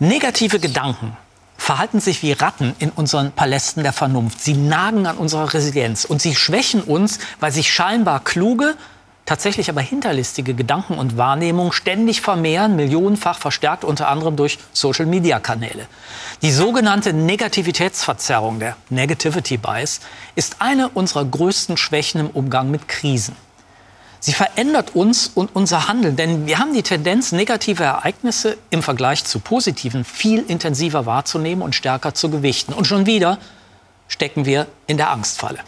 Negative Gedanken verhalten sich wie Ratten in unseren Palästen der Vernunft. Sie nagen an unserer Resilienz und sie schwächen uns, weil sich scheinbar kluge, tatsächlich aber hinterlistige Gedanken und Wahrnehmungen ständig vermehren, millionenfach verstärkt unter anderem durch Social-Media-Kanäle. Die sogenannte Negativitätsverzerrung, der Negativity Bias, ist eine unserer größten Schwächen im Umgang mit Krisen. Sie verändert uns und unser Handeln, denn wir haben die Tendenz, negative Ereignisse im Vergleich zu positiven viel intensiver wahrzunehmen und stärker zu gewichten. Und schon wieder stecken wir in der Angstfalle.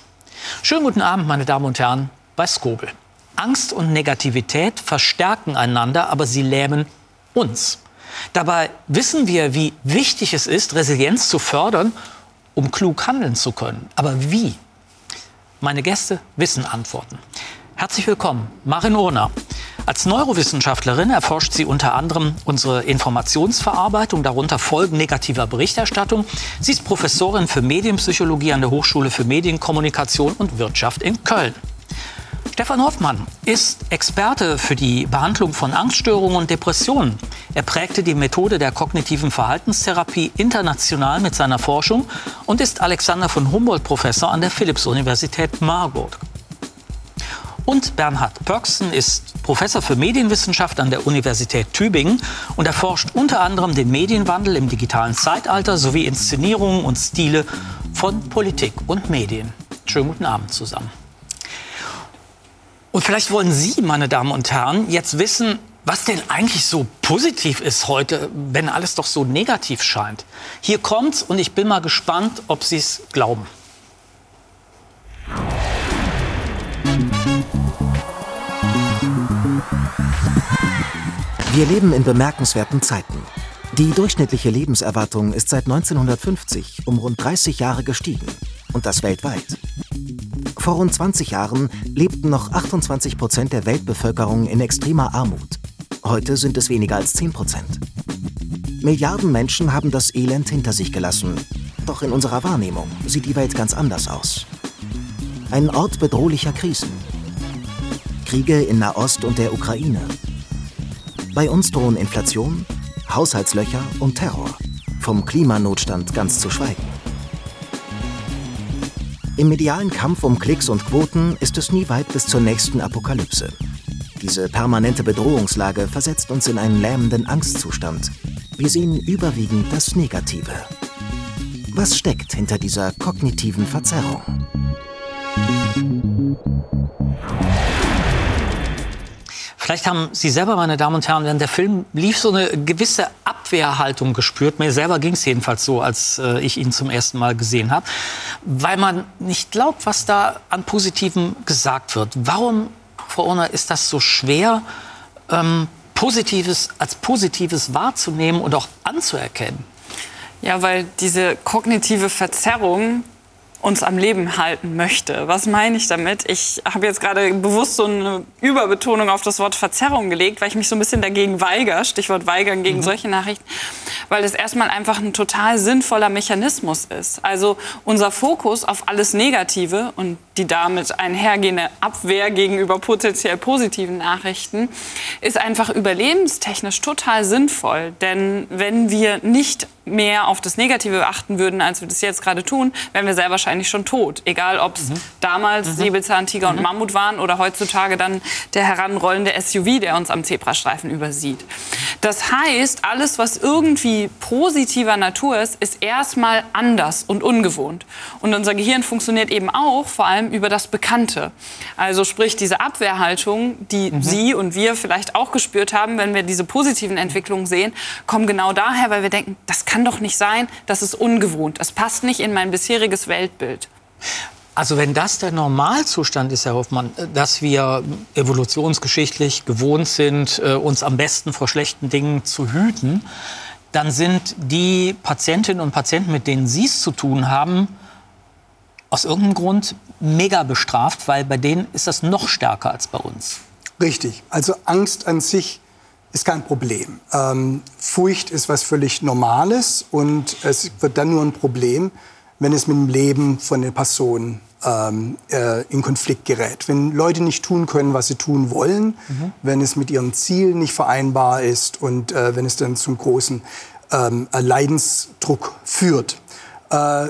Schönen guten Abend, meine Damen und Herren, bei Skobel. Angst und Negativität verstärken einander, aber sie lähmen uns. Dabei wissen wir, wie wichtig es ist, Resilienz zu fördern, um klug handeln zu können. Aber wie? Meine Gäste wissen Antworten. Herzlich willkommen, Marin Urner. Als Neurowissenschaftlerin erforscht sie unter anderem unsere Informationsverarbeitung, darunter Folgen negativer Berichterstattung. Sie ist Professorin für Medienpsychologie an der Hochschule für Medienkommunikation und Wirtschaft in Köln. Stefan Hoffmann ist Experte für die Behandlung von Angststörungen und Depressionen. Er prägte die Methode der kognitiven Verhaltenstherapie international mit seiner Forschung und ist Alexander von Humboldt Professor an der Philipps-Universität Marburg. Und Bernhard Pörksen ist Professor für Medienwissenschaft an der Universität Tübingen und erforscht unter anderem den Medienwandel im digitalen Zeitalter sowie Inszenierungen und Stile von Politik und Medien. Schönen guten Abend zusammen. Und vielleicht wollen Sie, meine Damen und Herren, jetzt wissen, was denn eigentlich so positiv ist heute, wenn alles doch so negativ scheint. Hier kommt's und ich bin mal gespannt, ob Sie es glauben. Wir leben in bemerkenswerten Zeiten. Die durchschnittliche Lebenserwartung ist seit 1950 um rund 30 Jahre gestiegen. Und das weltweit. Vor rund 20 Jahren lebten noch 28 Prozent der Weltbevölkerung in extremer Armut. Heute sind es weniger als 10 Prozent. Milliarden Menschen haben das Elend hinter sich gelassen. Doch in unserer Wahrnehmung sieht die Welt ganz anders aus. Ein Ort bedrohlicher Krisen. Kriege in Nahost und der Ukraine, bei uns drohen Inflation, Haushaltslöcher und Terror. Vom Klimanotstand ganz zu schweigen. Im medialen Kampf um Klicks und Quoten ist es nie weit bis zur nächsten Apokalypse. Diese permanente Bedrohungslage versetzt uns in einen lähmenden Angstzustand. Wir sehen überwiegend das Negative. Was steckt hinter dieser kognitiven Verzerrung? Vielleicht haben Sie selber, meine Damen und Herren, während der Film lief, so eine gewisse Abwehrhaltung gespürt. Mir selber ging es jedenfalls so, als äh, ich ihn zum ersten Mal gesehen habe. Weil man nicht glaubt, was da an Positivem gesagt wird. Warum, Frau Urner, ist das so schwer, ähm, Positives als Positives wahrzunehmen und auch anzuerkennen? Ja, weil diese kognitive Verzerrung uns am Leben halten möchte. Was meine ich damit? Ich habe jetzt gerade bewusst so eine Überbetonung auf das Wort Verzerrung gelegt, weil ich mich so ein bisschen dagegen weigere, Stichwort weigern gegen mhm. solche Nachrichten, weil es erstmal einfach ein total sinnvoller Mechanismus ist. Also unser Fokus auf alles Negative und die damit einhergehende Abwehr gegenüber potenziell positiven Nachrichten ist einfach überlebenstechnisch total sinnvoll. Denn wenn wir nicht mehr auf das Negative achten würden, als wir das jetzt gerade tun, wären wir sehr wahrscheinlich schon tot. Egal, ob es mhm. damals mhm. Säbelzahntiger mhm. und Mammut waren oder heutzutage dann der heranrollende SUV, der uns am Zebrastreifen übersieht. Das heißt, alles, was irgendwie positiver Natur ist, ist erstmal anders und ungewohnt. Und unser Gehirn funktioniert eben auch vor allem über das Bekannte. Also sprich diese Abwehrhaltung, die mhm. Sie und wir vielleicht auch gespürt haben, wenn wir diese positiven Entwicklungen sehen, kommen genau daher, weil wir denken, das kann doch nicht sein, das ist ungewohnt. Das passt nicht in mein bisheriges Weltbild. Also wenn das der Normalzustand ist, Herr Hoffmann, dass wir evolutionsgeschichtlich gewohnt sind, äh, uns am besten vor schlechten Dingen zu hüten, dann sind die Patientinnen und Patienten, mit denen Sie es zu tun haben, aus irgendeinem Grund mega bestraft, weil bei denen ist das noch stärker als bei uns. Richtig. Also Angst an sich ist kein Problem. Ähm, Furcht ist was völlig Normales und es wird dann nur ein Problem, wenn es mit dem Leben von der Person ähm, äh, in Konflikt gerät. Wenn Leute nicht tun können, was sie tun wollen, mhm. wenn es mit ihren Zielen nicht vereinbar ist und äh, wenn es dann zum großen ähm, Leidensdruck führt. Äh,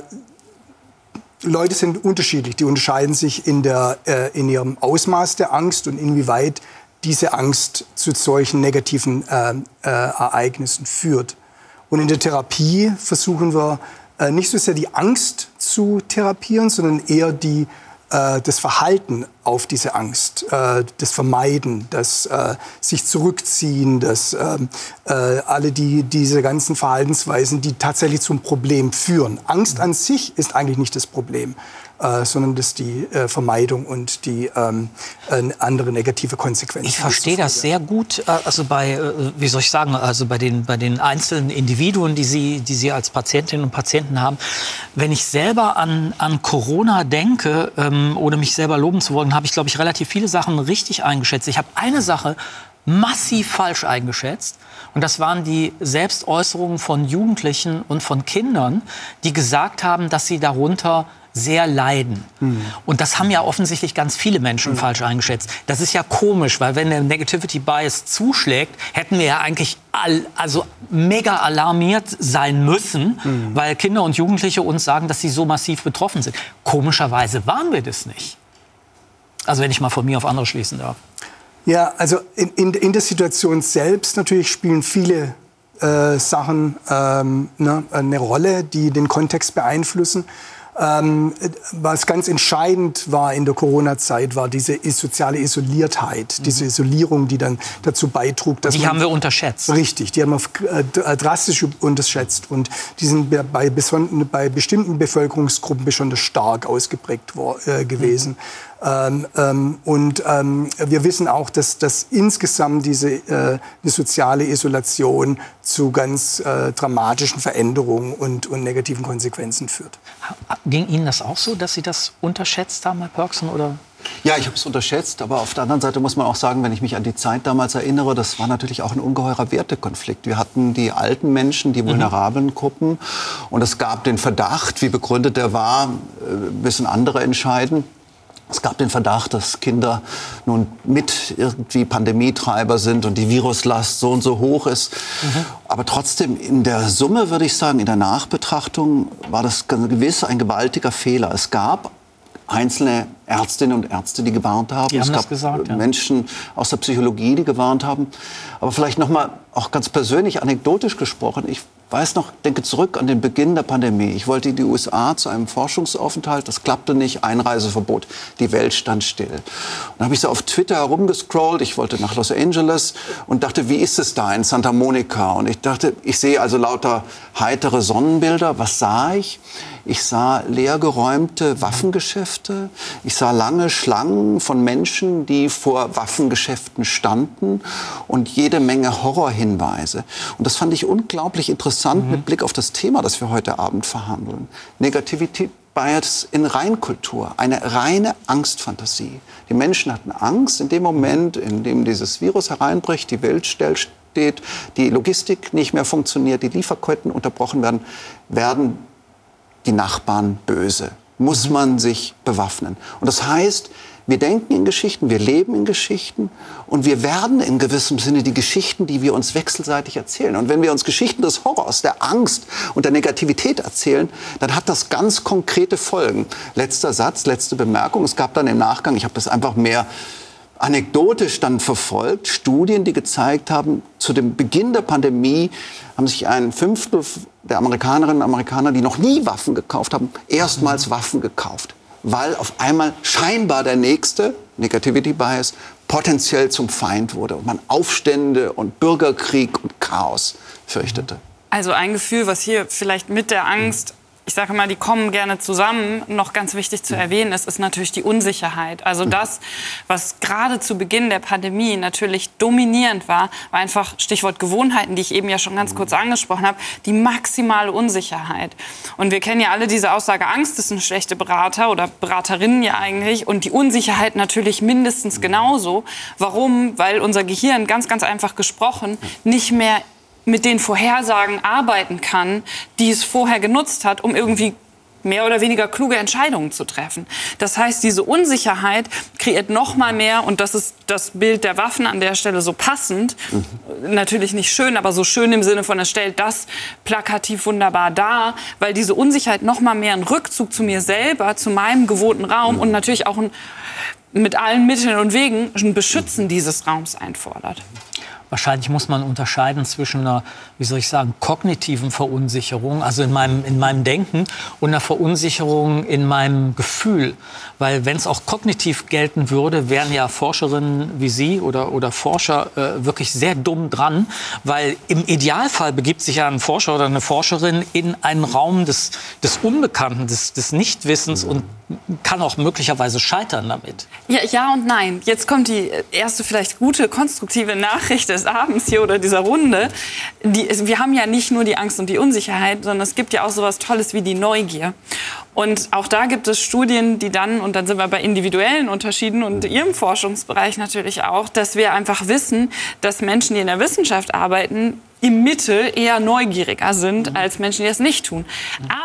Leute sind unterschiedlich, die unterscheiden sich in, der, äh, in ihrem Ausmaß der Angst und inwieweit diese Angst zu solchen negativen äh, äh, Ereignissen führt. Und in der Therapie versuchen wir äh, nicht so sehr die Angst zu therapieren, sondern eher die das Verhalten auf diese Angst, äh, das Vermeiden, das äh, sich zurückziehen, das ähm, äh, alle die diese ganzen Verhaltensweisen, die tatsächlich zum Problem führen. Angst an sich ist eigentlich nicht das Problem äh, sondern das die äh, Vermeidung und die ähm, äh, andere negative Konsequenzen. Ich verstehe das sehr gut, äh, also bei, äh, wie soll ich sagen, also bei den, bei den einzelnen Individuen, die Sie, die Sie als Patientinnen und Patienten haben. Wenn ich selber an, an Corona denke, ähm, ohne mich selber loben zu wollen, habe ich, glaube ich, relativ viele Sachen richtig eingeschätzt. Ich habe eine Sache massiv falsch eingeschätzt. Und das waren die Selbstäußerungen von Jugendlichen und von Kindern, die gesagt haben, dass sie darunter sehr leiden. Mhm. Und das haben ja offensichtlich ganz viele Menschen mhm. falsch eingeschätzt. Das ist ja komisch, weil wenn der Negativity Bias zuschlägt, hätten wir ja eigentlich all, also mega alarmiert sein müssen, mhm. weil Kinder und Jugendliche uns sagen, dass sie so massiv betroffen sind. Komischerweise waren wir das nicht. Also wenn ich mal von mir auf andere schließen darf. Ja, also in, in, in der Situation selbst natürlich spielen viele äh, Sachen ähm, ne, eine Rolle, die den Kontext beeinflussen. Ähm, was ganz entscheidend war in der Corona-Zeit, war diese soziale Isoliertheit, mhm. diese Isolierung, die dann dazu beitrug, dass die man, haben wir unterschätzt. Richtig, die haben wir äh, drastisch unterschätzt und die sind bei, bei bestimmten Bevölkerungsgruppen besonders stark ausgeprägt war, äh, gewesen. Mhm. Ähm, ähm, und ähm, wir wissen auch, dass, dass insgesamt diese äh, die soziale Isolation zu ganz äh, dramatischen Veränderungen und, und negativen Konsequenzen führt. Ging Ihnen das auch so, dass Sie das unterschätzt haben, Herr Perksen? Oder? Ja, ich habe es unterschätzt, aber auf der anderen Seite muss man auch sagen, wenn ich mich an die Zeit damals erinnere, das war natürlich auch ein ungeheurer Wertekonflikt. Wir hatten die alten Menschen, die mhm. vulnerablen Gruppen und es gab den Verdacht, wie begründet der war, müssen äh, andere entscheiden. Es gab den Verdacht, dass Kinder nun mit irgendwie Pandemietreiber sind und die Viruslast so und so hoch ist. Mhm. Aber trotzdem, in der Summe würde ich sagen, in der Nachbetrachtung war das gewiss ein gewaltiger Fehler. Es gab einzelne Ärztinnen und Ärzte, die gewarnt haben. Die es gab gesagt, ja. Menschen aus der Psychologie, die gewarnt haben. Aber vielleicht noch mal auch ganz persönlich, anekdotisch gesprochen. Ich weiß noch, denke zurück an den Beginn der Pandemie. Ich wollte in die USA zu einem Forschungsaufenthalt. Das klappte nicht. Einreiseverbot. Die Welt stand still. Und dann habe ich so auf Twitter herumgescrollt. Ich wollte nach Los Angeles und dachte, wie ist es da in Santa Monica? Und ich dachte, ich sehe also lauter heitere Sonnenbilder. Was sah ich? Ich sah leergeräumte Waffengeschäfte. Ich sah lange Schlangen von Menschen, die vor Waffengeschäften standen und jede Menge Horrorhinweise. Und das fand ich unglaublich interessant mhm. mit Blick auf das Thema, das wir heute Abend verhandeln. Negativität Bias in Reinkultur, eine reine Angstfantasie. Die Menschen hatten Angst in dem Moment, in dem dieses Virus hereinbricht, die Welt stellt steht, die Logistik nicht mehr funktioniert, die Lieferketten unterbrochen werden, werden die Nachbarn böse. Muss mhm. man sich bewaffnen. Und das heißt, wir denken in Geschichten, wir leben in Geschichten und wir werden in gewissem Sinne die Geschichten, die wir uns wechselseitig erzählen. Und wenn wir uns Geschichten des Horrors, der Angst und der Negativität erzählen, dann hat das ganz konkrete Folgen. Letzter Satz, letzte Bemerkung. Es gab dann im Nachgang, ich habe das einfach mehr anekdotisch dann verfolgt, Studien, die gezeigt haben, zu dem Beginn der Pandemie haben sich ein Fünftel der Amerikanerinnen und Amerikaner, die noch nie Waffen gekauft haben, erstmals Waffen gekauft. Weil auf einmal scheinbar der nächste, Negativity Bias, potenziell zum Feind wurde und man Aufstände und Bürgerkrieg und Chaos fürchtete. Also ein Gefühl, was hier vielleicht mit der Angst ich sage mal, die kommen gerne zusammen. Noch ganz wichtig zu erwähnen ist, ist natürlich die Unsicherheit. Also das, was gerade zu Beginn der Pandemie natürlich dominierend war, war einfach Stichwort Gewohnheiten, die ich eben ja schon ganz kurz angesprochen habe, die maximale Unsicherheit. Und wir kennen ja alle diese Aussage, Angst ist ein schlechter Berater oder Beraterinnen ja eigentlich und die Unsicherheit natürlich mindestens genauso. Warum? Weil unser Gehirn ganz, ganz einfach gesprochen nicht mehr mit den Vorhersagen arbeiten kann, die es vorher genutzt hat, um irgendwie mehr oder weniger kluge Entscheidungen zu treffen. Das heißt, diese Unsicherheit kreiert noch mal mehr und das ist das Bild der Waffen an der Stelle so passend. Mhm. Natürlich nicht schön, aber so schön im Sinne von es stellt das plakativ wunderbar dar, weil diese Unsicherheit noch mal mehr einen Rückzug zu mir selber, zu meinem gewohnten Raum mhm. und natürlich auch ein mit allen Mitteln und Wegen ein Beschützen dieses Raums einfordert. Wahrscheinlich muss man unterscheiden zwischen einer, wie soll ich sagen, kognitiven Verunsicherung, also in meinem, in meinem Denken, und einer Verunsicherung in meinem Gefühl. Weil wenn es auch kognitiv gelten würde, wären ja Forscherinnen wie Sie oder, oder Forscher äh, wirklich sehr dumm dran. Weil im Idealfall begibt sich ja ein Forscher oder eine Forscherin in einen Raum des, des Unbekannten, des, des Nichtwissens und kann auch möglicherweise scheitern damit. Ja, ja und nein. Jetzt kommt die erste vielleicht gute, konstruktive Nachricht des Abends hier oder dieser Runde. Die, wir haben ja nicht nur die Angst und die Unsicherheit, sondern es gibt ja auch so etwas Tolles wie die Neugier. Und auch da gibt es Studien, die dann, und dann sind wir bei individuellen Unterschieden und Ihrem Forschungsbereich natürlich auch, dass wir einfach wissen, dass Menschen, die in der Wissenschaft arbeiten, im Mittel eher neugieriger sind mhm. als Menschen, die das nicht tun.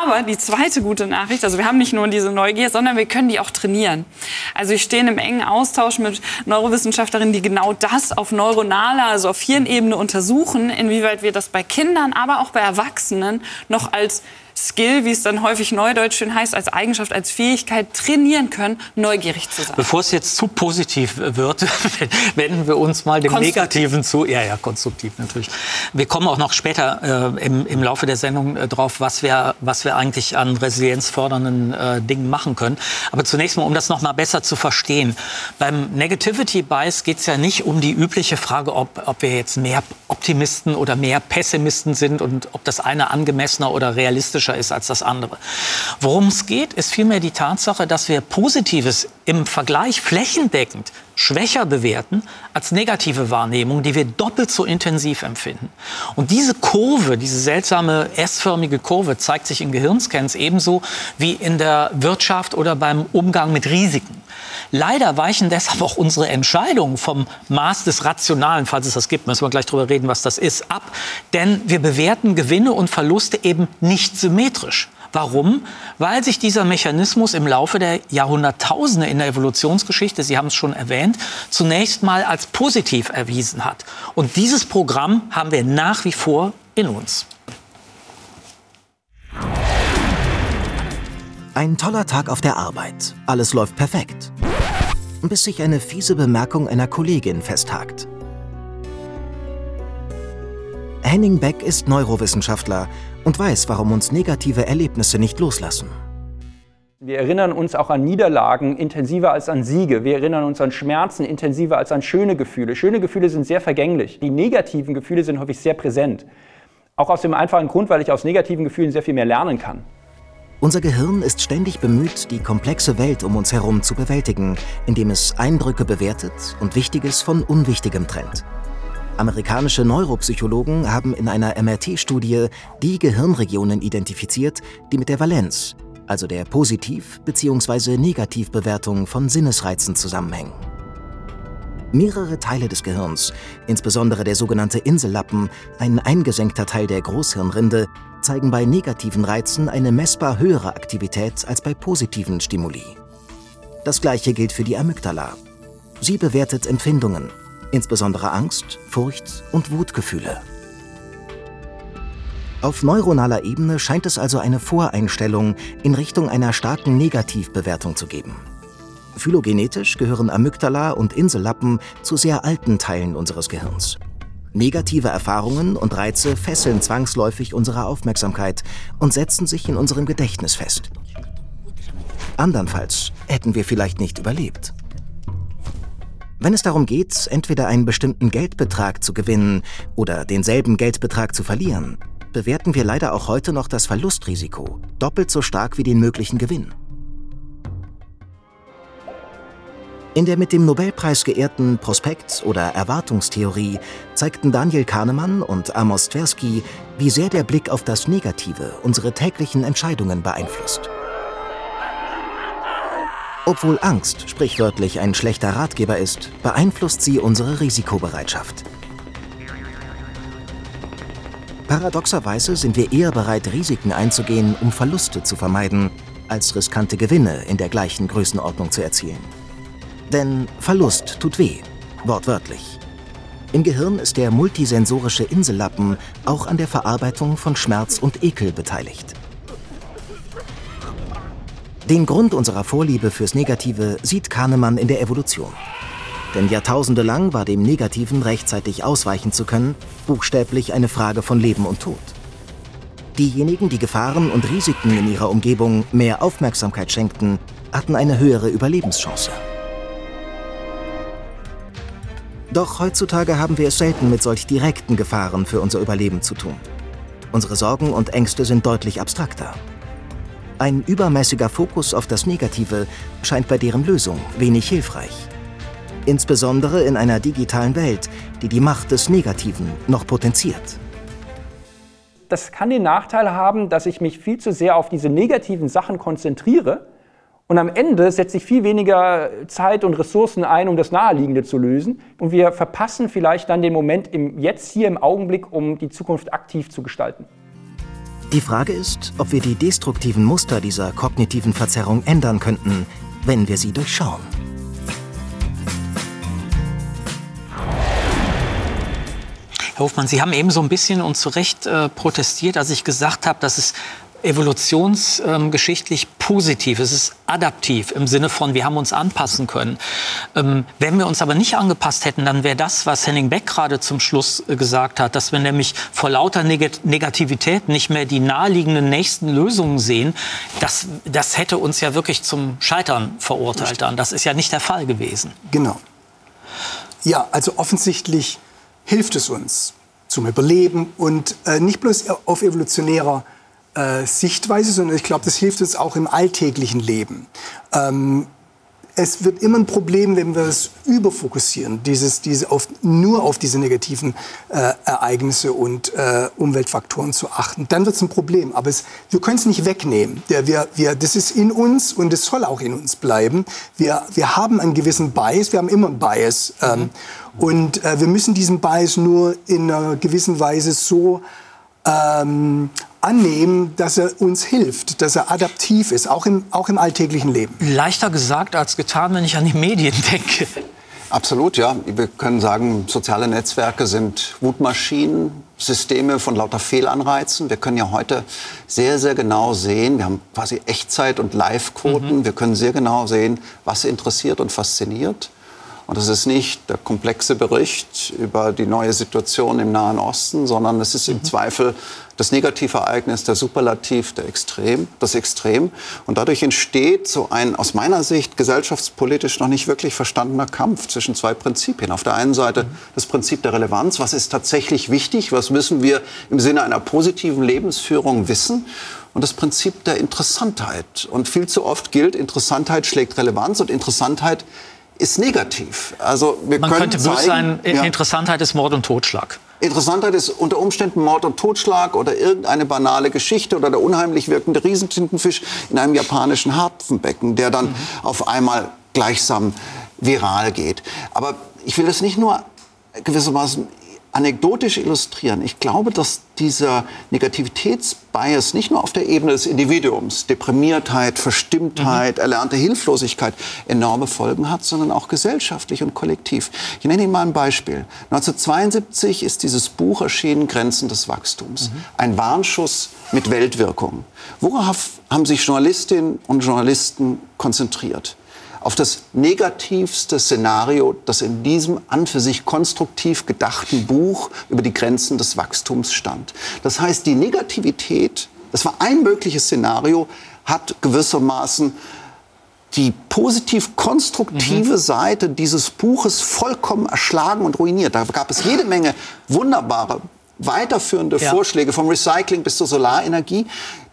Aber die zweite gute Nachricht, also wir haben nicht nur diese Neugier, sondern wir können die auch trainieren. Also ich stehe im engen Austausch mit Neurowissenschaftlerinnen, die genau das auf neuronaler, also auf Hirnebene untersuchen, inwieweit wir das bei Kindern, aber auch bei Erwachsenen noch als Skill, wie es dann häufig neudeutsch schön heißt, als Eigenschaft, als Fähigkeit trainieren können, neugierig zu sein. Bevor es jetzt zu positiv wird, wenden wir uns mal dem Negativen zu. Ja, ja, konstruktiv natürlich. Wir kommen auch noch später äh, im, im, Laufe der Sendung äh, drauf, was wir, was wir eigentlich an resilienzfördernden äh, Dingen machen können. Aber zunächst mal, um das noch mal besser zu verstehen. Beim Negativity Bias geht es ja nicht um die übliche Frage, ob, ob wir jetzt mehr Optimisten oder mehr Pessimisten sind und ob das eine angemessener oder realistischer dramatischer ist als das andere. Worum es geht, ist vielmehr die Tatsache, dass wir Positives im Vergleich flächendeckend schwächer bewerten als negative Wahrnehmung, die wir doppelt so intensiv empfinden. Und diese Kurve, diese seltsame S-förmige Kurve zeigt sich in Gehirnscans ebenso wie in der Wirtschaft oder beim Umgang mit Risiken. Leider weichen deshalb auch unsere Entscheidungen vom Maß des Rationalen, falls es das gibt, müssen wir gleich darüber reden, was das ist, ab. Denn wir bewerten Gewinne und Verluste eben nicht symmetrisch. Warum? Weil sich dieser Mechanismus im Laufe der Jahrhunderttausende in der Evolutionsgeschichte, Sie haben es schon erwähnt, zunächst mal als positiv erwiesen hat. Und dieses Programm haben wir nach wie vor in uns. Ein toller Tag auf der Arbeit. Alles läuft perfekt. Bis sich eine fiese Bemerkung einer Kollegin festhakt. Henning Beck ist Neurowissenschaftler und weiß, warum uns negative Erlebnisse nicht loslassen. Wir erinnern uns auch an Niederlagen intensiver als an Siege. Wir erinnern uns an Schmerzen intensiver als an schöne Gefühle. Schöne Gefühle sind sehr vergänglich. Die negativen Gefühle sind häufig sehr präsent. Auch aus dem einfachen Grund, weil ich aus negativen Gefühlen sehr viel mehr lernen kann. Unser Gehirn ist ständig bemüht, die komplexe Welt um uns herum zu bewältigen, indem es Eindrücke bewertet und Wichtiges von Unwichtigem trennt. Amerikanische Neuropsychologen haben in einer MRT-Studie die Gehirnregionen identifiziert, die mit der Valenz, also der Positiv- bzw. Negativbewertung von Sinnesreizen zusammenhängen. Mehrere Teile des Gehirns, insbesondere der sogenannte Insellappen, ein eingesenkter Teil der Großhirnrinde, zeigen bei negativen Reizen eine messbar höhere Aktivität als bei positiven Stimuli. Das gleiche gilt für die Amygdala. Sie bewertet Empfindungen, insbesondere Angst, Furcht und Wutgefühle. Auf neuronaler Ebene scheint es also eine Voreinstellung in Richtung einer starken Negativbewertung zu geben. Phylogenetisch gehören Amygdala und Insellappen zu sehr alten Teilen unseres Gehirns. Negative Erfahrungen und Reize fesseln zwangsläufig unsere Aufmerksamkeit und setzen sich in unserem Gedächtnis fest. Andernfalls hätten wir vielleicht nicht überlebt. Wenn es darum geht, entweder einen bestimmten Geldbetrag zu gewinnen oder denselben Geldbetrag zu verlieren, bewerten wir leider auch heute noch das Verlustrisiko doppelt so stark wie den möglichen Gewinn. In der mit dem Nobelpreis geehrten Prospekt- oder Erwartungstheorie zeigten Daniel Kahnemann und Amos Tversky, wie sehr der Blick auf das Negative unsere täglichen Entscheidungen beeinflusst. Obwohl Angst sprichwörtlich ein schlechter Ratgeber ist, beeinflusst sie unsere Risikobereitschaft. Paradoxerweise sind wir eher bereit, Risiken einzugehen, um Verluste zu vermeiden, als riskante Gewinne in der gleichen Größenordnung zu erzielen. Denn Verlust tut weh, wortwörtlich. Im Gehirn ist der multisensorische Insellappen auch an der Verarbeitung von Schmerz und Ekel beteiligt. Den Grund unserer Vorliebe fürs Negative sieht Kahnemann in der Evolution. Denn Jahrtausende lang war dem Negativen rechtzeitig ausweichen zu können, buchstäblich eine Frage von Leben und Tod. Diejenigen, die Gefahren und Risiken in ihrer Umgebung mehr Aufmerksamkeit schenkten, hatten eine höhere Überlebenschance. Doch heutzutage haben wir es selten mit solch direkten Gefahren für unser Überleben zu tun. Unsere Sorgen und Ängste sind deutlich abstrakter. Ein übermäßiger Fokus auf das Negative scheint bei deren Lösung wenig hilfreich. Insbesondere in einer digitalen Welt, die die Macht des Negativen noch potenziert. Das kann den Nachteil haben, dass ich mich viel zu sehr auf diese negativen Sachen konzentriere und am Ende setze ich viel weniger Zeit und Ressourcen ein, um das Naheliegende zu lösen. Und wir verpassen vielleicht dann den Moment im Jetzt hier im Augenblick, um die Zukunft aktiv zu gestalten. Die Frage ist, ob wir die destruktiven Muster dieser kognitiven Verzerrung ändern könnten, wenn wir sie durchschauen. Herr Hofmann, Sie haben eben so ein bisschen und zu Recht äh, protestiert, als ich gesagt habe, dass es evolutionsgeschichtlich positiv, es ist adaptiv im Sinne von, wir haben uns anpassen können. Ähm, wenn wir uns aber nicht angepasst hätten, dann wäre das, was Henning Beck gerade zum Schluss äh, gesagt hat, dass wir nämlich vor lauter Neg Negativität nicht mehr die naheliegenden nächsten Lösungen sehen, das, das hätte uns ja wirklich zum Scheitern verurteilt dann. Das ist ja nicht der Fall gewesen. Genau. Ja, also offensichtlich hilft es uns zum Überleben und äh, nicht bloß auf evolutionärer äh, Sichtweise, sondern ich glaube, das hilft uns auch im alltäglichen Leben. Ähm, es wird immer ein Problem, wenn wir es überfokussieren, dieses, diese auf, nur auf diese negativen äh, Ereignisse und äh, Umweltfaktoren zu achten. Dann wird es ein Problem. Aber es, wir können es nicht wegnehmen. Der, wir, wir, das ist in uns und es soll auch in uns bleiben. Wir, wir haben einen gewissen Bias, wir haben immer einen Bias. Ähm. Und äh, wir müssen diesen Bias nur in einer gewissen Weise so ähm, annehmen, dass er uns hilft, dass er adaptiv ist, auch im, auch im alltäglichen Leben. Leichter gesagt als getan, wenn ich an die Medien denke. Absolut, ja. Wir können sagen, soziale Netzwerke sind Wutmaschinen, Systeme von lauter Fehlanreizen. Wir können ja heute sehr, sehr genau sehen, wir haben quasi Echtzeit- und Live-Quoten. Mhm. Wir können sehr genau sehen, was interessiert und fasziniert. Und das ist nicht der komplexe Bericht über die neue Situation im Nahen Osten, sondern es ist im mhm. Zweifel das Negativereignis, der Superlativ, der Extrem, das Extrem. Und dadurch entsteht so ein aus meiner Sicht gesellschaftspolitisch noch nicht wirklich verstandener Kampf zwischen zwei Prinzipien. Auf der einen Seite das Prinzip der Relevanz, was ist tatsächlich wichtig, was müssen wir im Sinne einer positiven Lebensführung wissen und das Prinzip der Interessantheit. Und viel zu oft gilt, Interessantheit schlägt Relevanz und Interessantheit ist negativ. Also wir Man können könnte bloß sagen, ja, Interessantheit ist Mord und Totschlag. Interessantheit ist unter Umständen Mord und Totschlag oder irgendeine banale Geschichte oder der unheimlich wirkende Riesentintenfisch in einem japanischen Hafenbecken, der dann mhm. auf einmal gleichsam viral geht. Aber ich will das nicht nur gewissermaßen anekdotisch illustrieren. Ich glaube, dass dieser Negativitätsbias nicht nur auf der Ebene des Individuums, Deprimiertheit, Verstimmtheit, mhm. erlernte Hilflosigkeit enorme Folgen hat, sondern auch gesellschaftlich und kollektiv. Ich nenne Ihnen mal ein Beispiel. 1972 ist dieses Buch erschienen, Grenzen des Wachstums. Mhm. Ein Warnschuss mit Weltwirkung. Worauf haben sich Journalistinnen und Journalisten konzentriert? Auf das negativste Szenario, das in diesem an für sich konstruktiv gedachten Buch über die Grenzen des Wachstums stand. Das heißt, die Negativität, das war ein mögliches Szenario, hat gewissermaßen die positiv konstruktive mhm. Seite dieses Buches vollkommen erschlagen und ruiniert. Da gab es jede Menge wunderbare weiterführende ja. Vorschläge vom Recycling bis zur Solarenergie.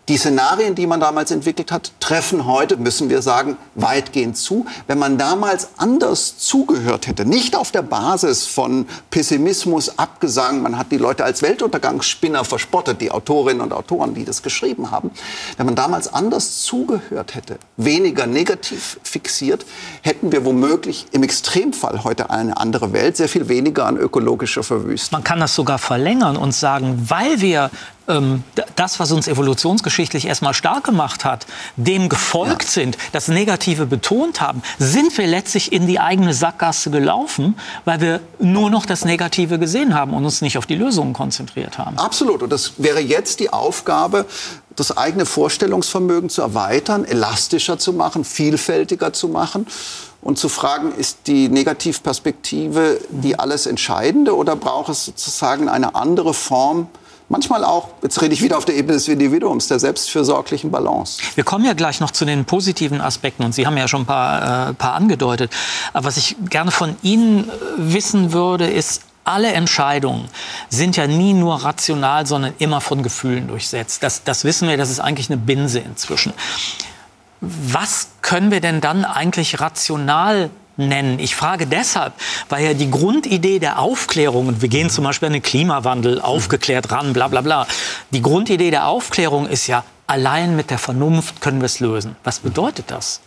Die Szenarien, die man damals entwickelt hat, treffen heute, müssen wir sagen, weitgehend zu. Wenn man damals anders zugehört hätte, nicht auf der Basis von Pessimismus, Abgesang, man hat die Leute als Weltuntergangsspinner verspottet, die Autorinnen und Autoren, die das geschrieben haben. Wenn man damals anders zugehört hätte, weniger negativ fixiert, hätten wir womöglich im Extremfall heute eine andere Welt, sehr viel weniger an ökologischer Verwüstung. Man kann das sogar verlängern und sagen, weil wir ähm, das, was uns evolutionsgeschichtlich erstmal stark gemacht hat, dem gefolgt ja. sind, das Negative betont haben, sind wir letztlich in die eigene Sackgasse gelaufen, weil wir nur noch das Negative gesehen haben und uns nicht auf die Lösungen konzentriert haben. Absolut. Und das wäre jetzt die Aufgabe, das eigene Vorstellungsvermögen zu erweitern, elastischer zu machen, vielfältiger zu machen und zu fragen, ist die Negativperspektive die alles Entscheidende oder braucht es sozusagen eine andere Form manchmal auch, jetzt rede ich wieder auf der Ebene des Individuums, der selbstfürsorglichen Balance. Wir kommen ja gleich noch zu den positiven Aspekten und Sie haben ja schon ein paar, äh, paar angedeutet. Aber was ich gerne von Ihnen wissen würde, ist, alle Entscheidungen sind ja nie nur rational, sondern immer von Gefühlen durchsetzt. Das, das wissen wir, das ist eigentlich eine Binse inzwischen. Was können wir denn dann eigentlich rational nennen. Ich frage deshalb, weil ja die Grundidee der Aufklärung, und wir gehen zum Beispiel an den Klimawandel aufgeklärt ran, bla bla bla, die Grundidee der Aufklärung ist ja, allein mit der Vernunft können wir es lösen. Was bedeutet das?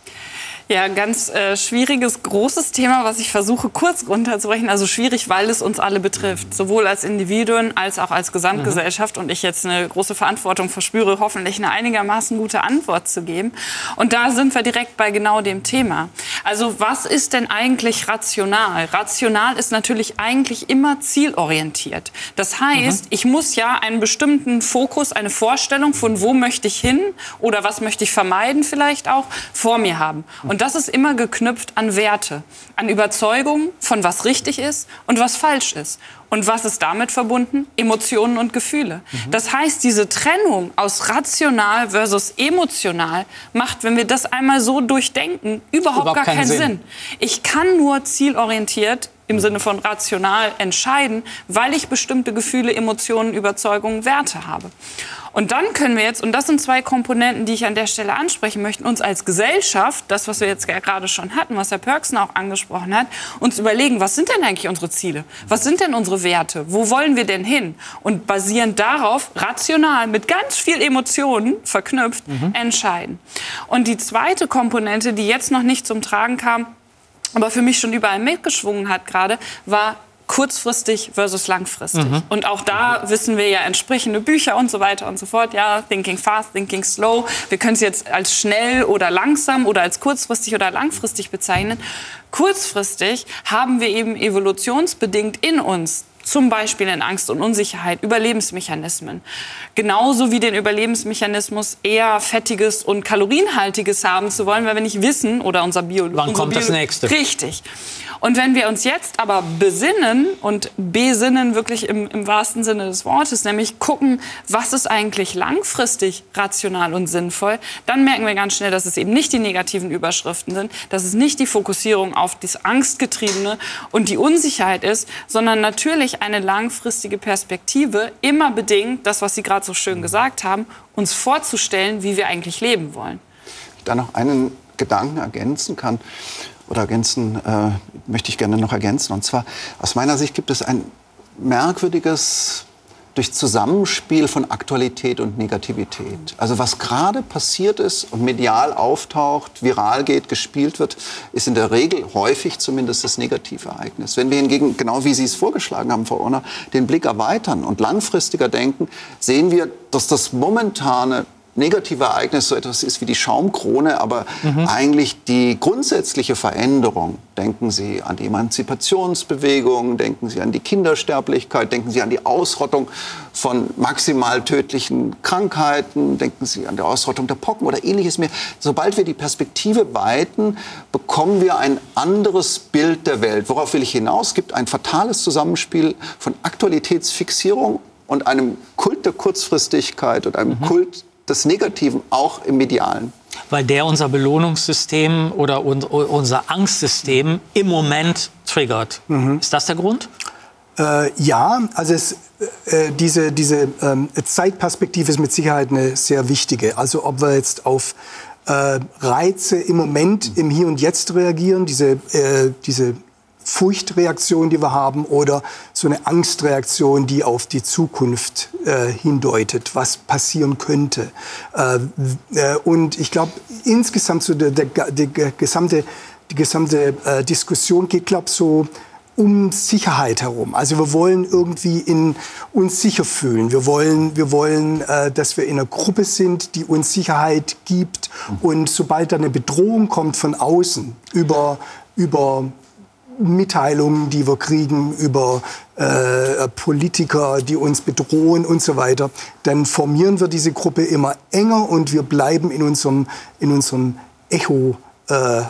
Ja, ganz äh, schwieriges, großes Thema, was ich versuche kurz runterzubrechen. Also schwierig, weil es uns alle betrifft, sowohl als Individuen als auch als Gesamtgesellschaft. Und ich jetzt eine große Verantwortung verspüre, hoffentlich eine einigermaßen gute Antwort zu geben. Und da sind wir direkt bei genau dem Thema. Also was ist denn eigentlich rational? Rational ist natürlich eigentlich immer zielorientiert. Das heißt, mhm. ich muss ja einen bestimmten Fokus, eine Vorstellung von wo möchte ich hin oder was möchte ich vermeiden vielleicht auch vor mir haben. Und das ist immer geknüpft an Werte, an Überzeugungen von was richtig ist und was falsch ist. Und was ist damit verbunden? Emotionen und Gefühle. Mhm. Das heißt, diese Trennung aus rational versus emotional macht, wenn wir das einmal so durchdenken, überhaupt, überhaupt gar keinen, keinen Sinn. Sinn. Ich kann nur zielorientiert im Sinne von rational entscheiden, weil ich bestimmte Gefühle, Emotionen, Überzeugungen, Werte habe. Und dann können wir jetzt, und das sind zwei Komponenten, die ich an der Stelle ansprechen möchte, uns als Gesellschaft, das, was wir jetzt gerade schon hatten, was Herr Pörksen auch angesprochen hat, uns überlegen, was sind denn eigentlich unsere Ziele? Was sind denn unsere Werte? Wo wollen wir denn hin? Und basierend darauf rational mit ganz viel Emotionen verknüpft mhm. entscheiden. Und die zweite Komponente, die jetzt noch nicht zum Tragen kam, aber für mich schon überall mitgeschwungen hat gerade, war kurzfristig versus langfristig. Mhm. Und auch da wissen wir ja entsprechende Bücher und so weiter und so fort. Ja, Thinking Fast, Thinking Slow. Wir können es jetzt als schnell oder langsam oder als kurzfristig oder langfristig bezeichnen. Kurzfristig haben wir eben evolutionsbedingt in uns zum Beispiel in Angst und Unsicherheit, Überlebensmechanismen. Genauso wie den Überlebensmechanismus eher fettiges und kalorienhaltiges haben zu wollen, weil wir nicht wissen oder unser Bio. Wann kommt Bio das nächste? Richtig. Und wenn wir uns jetzt aber besinnen und besinnen wirklich im, im wahrsten Sinne des Wortes, nämlich gucken, was ist eigentlich langfristig rational und sinnvoll, dann merken wir ganz schnell, dass es eben nicht die negativen Überschriften sind, dass es nicht die Fokussierung auf das Angstgetriebene und die Unsicherheit ist, sondern natürlich eine langfristige Perspektive, immer bedingt, das, was Sie gerade so schön gesagt haben, uns vorzustellen, wie wir eigentlich leben wollen. Ich da noch einen Gedanken ergänzen kann oder ergänzen, äh, möchte ich gerne noch ergänzen. Und zwar, aus meiner Sicht gibt es ein merkwürdiges durch Zusammenspiel von Aktualität und Negativität. Also was gerade passiert ist und medial auftaucht, viral geht, gespielt wird, ist in der Regel häufig zumindest das Negativereignis. Wenn wir hingegen, genau wie Sie es vorgeschlagen haben, Frau Orner, den Blick erweitern und langfristiger denken, sehen wir, dass das momentane negative Ereignis so etwas ist wie die Schaumkrone, aber mhm. eigentlich die grundsätzliche Veränderung. Denken Sie an die Emanzipationsbewegung, denken Sie an die Kindersterblichkeit, denken Sie an die Ausrottung von maximal tödlichen Krankheiten, denken Sie an die Ausrottung der Pocken oder ähnliches mehr. Sobald wir die Perspektive weiten, bekommen wir ein anderes Bild der Welt. Worauf will ich hinaus? Es gibt ein fatales Zusammenspiel von Aktualitätsfixierung und einem Kult der Kurzfristigkeit und einem mhm. Kult des Negativen auch im Medialen. Weil der unser Belohnungssystem oder unser Angstsystem im Moment triggert. Mhm. Ist das der Grund? Äh, ja, also es, äh, diese, diese ähm, Zeitperspektive ist mit Sicherheit eine sehr wichtige. Also ob wir jetzt auf äh, Reize im Moment, im Hier und Jetzt reagieren, diese, äh, diese Furchtreaktion, die wir haben, oder so eine Angstreaktion, die auf die Zukunft äh, hindeutet, was passieren könnte. Äh, äh, und ich glaube, insgesamt so der, der, der, gesamte, die gesamte äh, Diskussion geht, glaube so um Sicherheit herum. Also wir wollen irgendwie in uns sicher fühlen. Wir wollen, wir wollen, äh, dass wir in einer Gruppe sind, die uns Sicherheit gibt. Und sobald da eine Bedrohung kommt von außen über über Mitteilungen, die wir kriegen über äh, Politiker, die uns bedrohen und so weiter, dann formieren wir diese Gruppe immer enger und wir bleiben in unserem, in unserem Echo. Äh,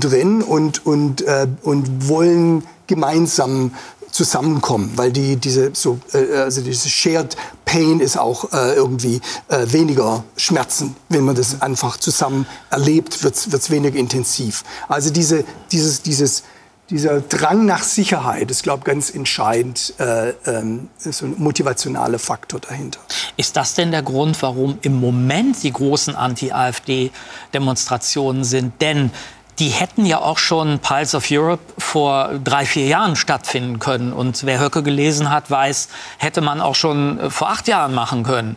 drin und, und, äh, und wollen gemeinsam zusammenkommen, weil die, diese, so, äh, also diese Shared Pain ist auch äh, irgendwie äh, weniger Schmerzen. Wenn man das einfach zusammen erlebt, wird es weniger intensiv. Also diese, dieses, dieses, dieser Drang nach Sicherheit ist, glaube ich, ganz entscheidend, äh, ähm, ein motivationaler Faktor dahinter. Ist das denn der Grund, warum im Moment die großen Anti-AfD-Demonstrationen sind? Denn die hätten ja auch schon Pulse of Europe vor drei, vier Jahren stattfinden können. Und wer Höcke gelesen hat, weiß, hätte man auch schon äh, vor acht Jahren machen können.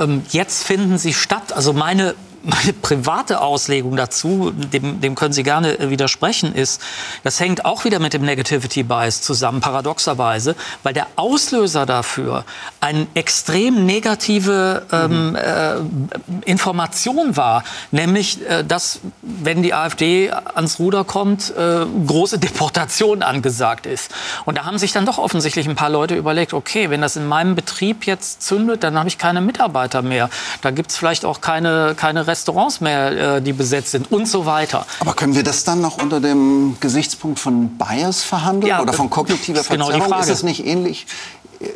Ähm, jetzt finden sie statt. Also meine meine private Auslegung dazu, dem, dem können Sie gerne äh, widersprechen, ist, das hängt auch wieder mit dem Negativity Bias zusammen, paradoxerweise, weil der Auslöser dafür eine extrem negative ähm, äh, Information war, nämlich, äh, dass, wenn die AfD ans Ruder kommt, äh, große Deportation angesagt ist. Und da haben sich dann doch offensichtlich ein paar Leute überlegt, okay, wenn das in meinem Betrieb jetzt zündet, dann habe ich keine Mitarbeiter mehr. Da gibt es vielleicht auch keine, keine Restaurants mehr, äh, die besetzt sind und so weiter. Aber können wir das dann noch unter dem Gesichtspunkt von Bias verhandeln ja, oder von kognitiver Verzerrung? Genau die Frage. Ist es nicht ähnlich?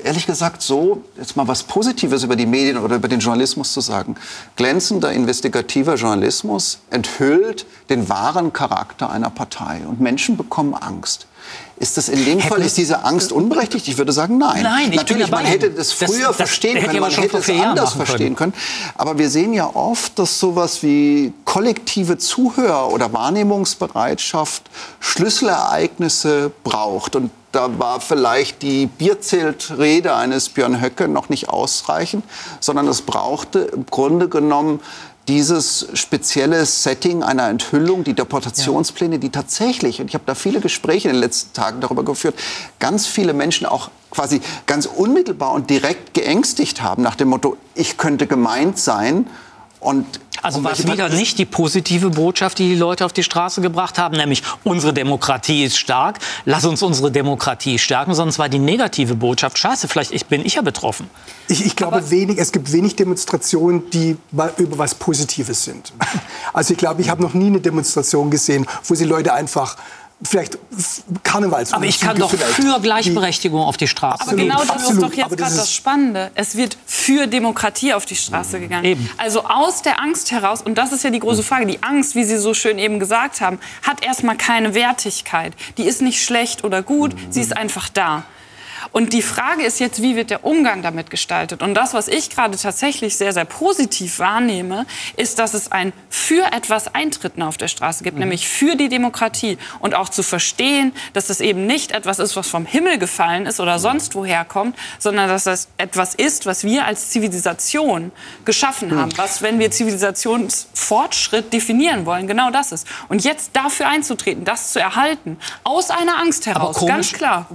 Ehrlich gesagt so, jetzt mal was Positives über die Medien oder über den Journalismus zu sagen. Glänzender investigativer Journalismus enthüllt den wahren Charakter einer Partei und Menschen bekommen Angst. Ist das in dem Hätten Fall, ist diese Angst unberechtigt? Ich würde sagen, nein. Nein, ich Natürlich, man hätte das früher das, verstehen das können, man hätte es anders verstehen können. Aber wir sehen ja oft, dass sowas wie kollektive Zuhör- oder Wahrnehmungsbereitschaft Schlüsselereignisse braucht. Und da war vielleicht die Bierzeltrede eines Björn Höcke noch nicht ausreichend, sondern es brauchte im Grunde genommen dieses spezielle Setting einer Enthüllung, die Deportationspläne, die tatsächlich, und ich habe da viele Gespräche in den letzten Tagen darüber geführt, ganz viele Menschen auch quasi ganz unmittelbar und direkt geängstigt haben nach dem Motto, ich könnte gemeint sein. Und also war es wieder nicht die positive Botschaft, die die Leute auf die Straße gebracht haben, nämlich unsere Demokratie ist stark, lass uns unsere Demokratie stärken, sondern es war die negative Botschaft, scheiße, vielleicht bin ich ja betroffen. Ich, ich glaube, wenig, es gibt wenig Demonstrationen, die über was Positives sind. Also ich glaube, ich habe noch nie eine Demonstration gesehen, wo sie Leute einfach vielleicht Karnevals. Aber ich kann doch für Gleichberechtigung auf die Straße. Aber genau das Absolut. ist doch jetzt gerade das Spannende. Es wird für Demokratie auf die Straße gegangen. Eben. Also aus der Angst heraus, und das ist ja die große Frage, die Angst, wie Sie so schön eben gesagt haben, hat erstmal keine Wertigkeit. Die ist nicht schlecht oder gut, sie ist einfach da. Und die Frage ist jetzt, wie wird der Umgang damit gestaltet? Und das, was ich gerade tatsächlich sehr, sehr positiv wahrnehme, ist, dass es ein für etwas Eintreten auf der Straße gibt, mhm. nämlich für die Demokratie. Und auch zu verstehen, dass das eben nicht etwas ist, was vom Himmel gefallen ist oder sonst woher kommt, sondern dass das etwas ist, was wir als Zivilisation geschaffen mhm. haben. Was, wenn wir Zivilisationsfortschritt definieren wollen, genau das ist. Und jetzt dafür einzutreten, das zu erhalten, aus einer Angst heraus, komisch, ganz klar.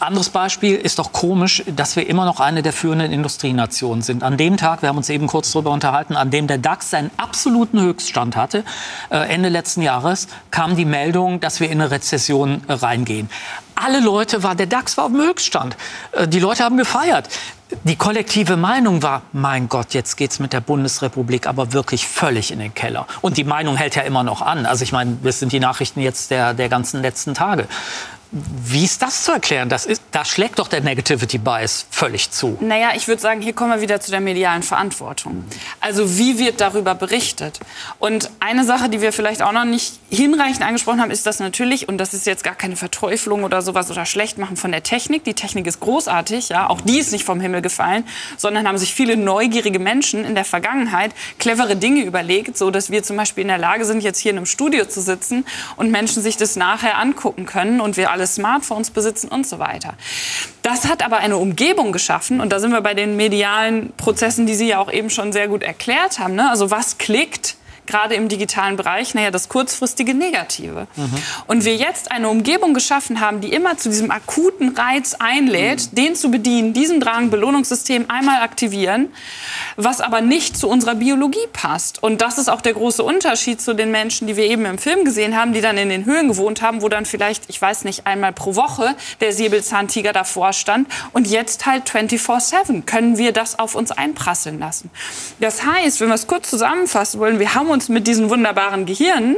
Anderes Beispiel Beispiel ist doch komisch, dass wir immer noch eine der führenden Industrienationen sind. An dem Tag, wir haben uns eben kurz darüber unterhalten, an dem der DAX seinen absoluten Höchststand hatte, äh, Ende letzten Jahres, kam die Meldung, dass wir in eine Rezession äh, reingehen. Alle Leute war, der DAX war auf dem Höchststand. Äh, die Leute haben gefeiert. Die kollektive Meinung war, mein Gott, jetzt geht's mit der Bundesrepublik aber wirklich völlig in den Keller. Und die Meinung hält ja immer noch an. Also ich meine, das sind die Nachrichten jetzt der, der ganzen letzten Tage. Wie ist das zu erklären? Das ist, da schlägt doch der Negativity Bias völlig zu. Naja, ich würde sagen, hier kommen wir wieder zu der medialen Verantwortung. Also wie wird darüber berichtet? Und eine Sache, die wir vielleicht auch noch nicht hinreichend angesprochen haben, ist das natürlich, und das ist jetzt gar keine Verteuflung oder sowas oder Schlechtmachen von der Technik. Die Technik ist großartig, ja, auch die ist nicht vom Himmel gefallen, sondern haben sich viele neugierige Menschen in der Vergangenheit clevere Dinge überlegt, so dass wir zum Beispiel in der Lage sind, jetzt hier in einem Studio zu sitzen und Menschen sich das nachher angucken können und wir alle Smartphones besitzen und so weiter. Das hat aber eine Umgebung geschaffen und da sind wir bei den medialen Prozessen, die Sie ja auch eben schon sehr gut erklärt haben. Ne? Also was klickt? Gerade im digitalen Bereich, naja, das kurzfristige Negative. Mhm. Und wir jetzt eine Umgebung geschaffen haben, die immer zu diesem akuten Reiz einlädt, mhm. den zu bedienen, diesen Drang, Belohnungssystem einmal aktivieren, was aber nicht zu unserer Biologie passt. Und das ist auch der große Unterschied zu den Menschen, die wir eben im Film gesehen haben, die dann in den Höhlen gewohnt haben, wo dann vielleicht, ich weiß nicht, einmal pro Woche der Säbelzahntiger davor stand. Und jetzt halt 24-7 können wir das auf uns einprasseln lassen. Das heißt, wenn wir es kurz zusammenfassen wollen, wir haben uns mit diesen wunderbaren Gehirnen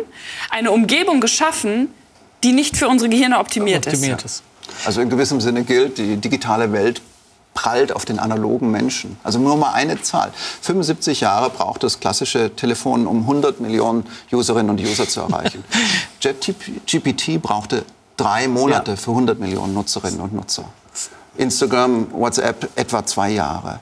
eine Umgebung geschaffen, die nicht für unsere Gehirne optimiert, optimiert ist. ist. Also in gewissem Sinne gilt, die digitale Welt prallt auf den analogen Menschen. Also nur mal eine Zahl. 75 Jahre braucht das klassische Telefon, um 100 Millionen Userinnen und User zu erreichen. JetGPT brauchte drei Monate ja. für 100 Millionen Nutzerinnen und Nutzer. Instagram, WhatsApp etwa zwei Jahre.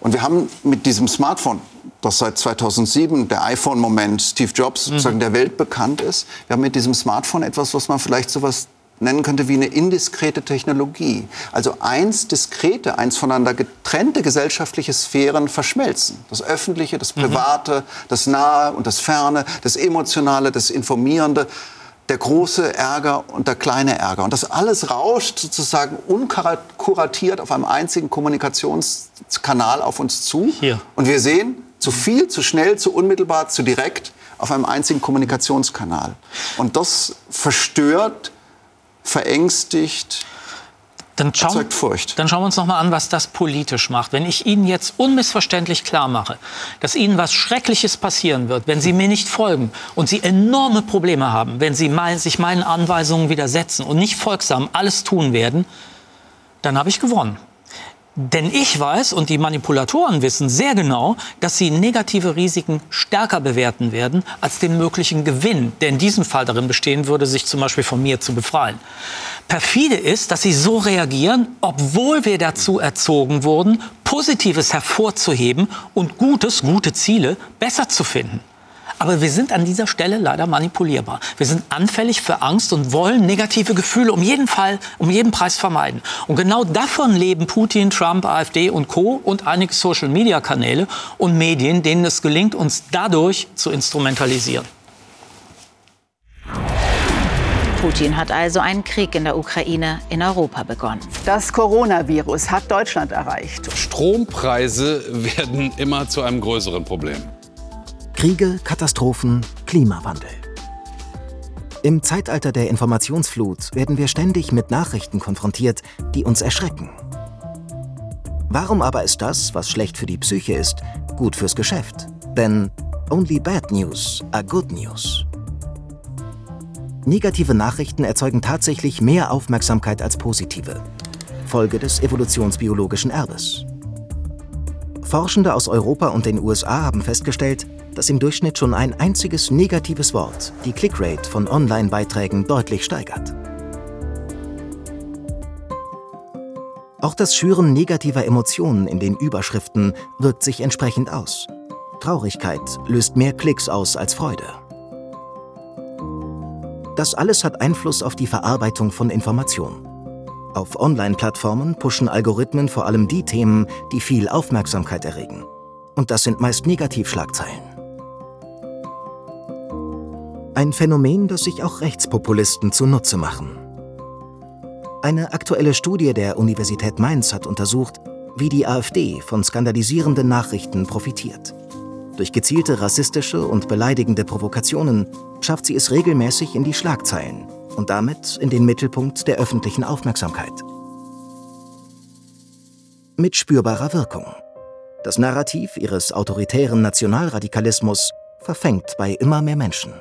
Und wir haben mit diesem Smartphone, das seit 2007 der iPhone-Moment Steve Jobs mhm. sozusagen der Welt bekannt ist, wir haben mit diesem Smartphone etwas, was man vielleicht so was nennen könnte wie eine indiskrete Technologie. Also eins diskrete, eins voneinander getrennte gesellschaftliche Sphären verschmelzen. Das Öffentliche, das mhm. Private, mhm. das Nahe und das Ferne, das Emotionale, das Informierende der große Ärger und der kleine Ärger. Und das alles rauscht sozusagen unkuratiert auf einem einzigen Kommunikationskanal auf uns zu. Hier. Und wir sehen zu viel, zu schnell, zu unmittelbar, zu direkt auf einem einzigen Kommunikationskanal. Und das verstört, verängstigt, dann schauen, dann schauen wir uns noch mal an, was das politisch macht. Wenn ich Ihnen jetzt unmissverständlich klar mache, dass Ihnen was Schreckliches passieren wird, wenn Sie mir nicht folgen und Sie enorme Probleme haben, wenn Sie mein, sich meinen Anweisungen widersetzen und nicht folgsam alles tun werden, dann habe ich gewonnen. Denn ich weiß und die Manipulatoren wissen sehr genau, dass sie negative Risiken stärker bewerten werden als den möglichen Gewinn, der in diesem Fall darin bestehen würde, sich zum Beispiel von mir zu befreien. Perfide ist, dass sie so reagieren, obwohl wir dazu erzogen wurden, Positives hervorzuheben und Gutes, gute Ziele besser zu finden. Aber wir sind an dieser Stelle leider manipulierbar. Wir sind anfällig für Angst und wollen negative Gefühle um jeden Fall, um jeden Preis vermeiden. Und genau davon leben Putin, Trump, AfD und Co. und einige Social-Media-Kanäle und Medien, denen es gelingt, uns dadurch zu instrumentalisieren. Putin hat also einen Krieg in der Ukraine, in Europa begonnen. Das Coronavirus hat Deutschland erreicht. Strompreise werden immer zu einem größeren Problem. Kriege, Katastrophen, Klimawandel. Im Zeitalter der Informationsflut werden wir ständig mit Nachrichten konfrontiert, die uns erschrecken. Warum aber ist das, was schlecht für die Psyche ist, gut fürs Geschäft? Denn only bad news are good news. Negative Nachrichten erzeugen tatsächlich mehr Aufmerksamkeit als positive. Folge des evolutionsbiologischen Erbes. Forschende aus Europa und den USA haben festgestellt, dass im Durchschnitt schon ein einziges negatives Wort die Clickrate von Online-Beiträgen deutlich steigert. Auch das Schüren negativer Emotionen in den Überschriften wirkt sich entsprechend aus. Traurigkeit löst mehr Klicks aus als Freude. Das alles hat Einfluss auf die Verarbeitung von Informationen. Auf Online-Plattformen pushen Algorithmen vor allem die Themen, die viel Aufmerksamkeit erregen. Und das sind meist Negativschlagzeilen. Ein Phänomen, das sich auch Rechtspopulisten zunutze machen. Eine aktuelle Studie der Universität Mainz hat untersucht, wie die AfD von skandalisierenden Nachrichten profitiert. Durch gezielte rassistische und beleidigende Provokationen schafft sie es regelmäßig in die Schlagzeilen und damit in den Mittelpunkt der öffentlichen Aufmerksamkeit. Mit spürbarer Wirkung. Das Narrativ ihres autoritären Nationalradikalismus verfängt bei immer mehr Menschen.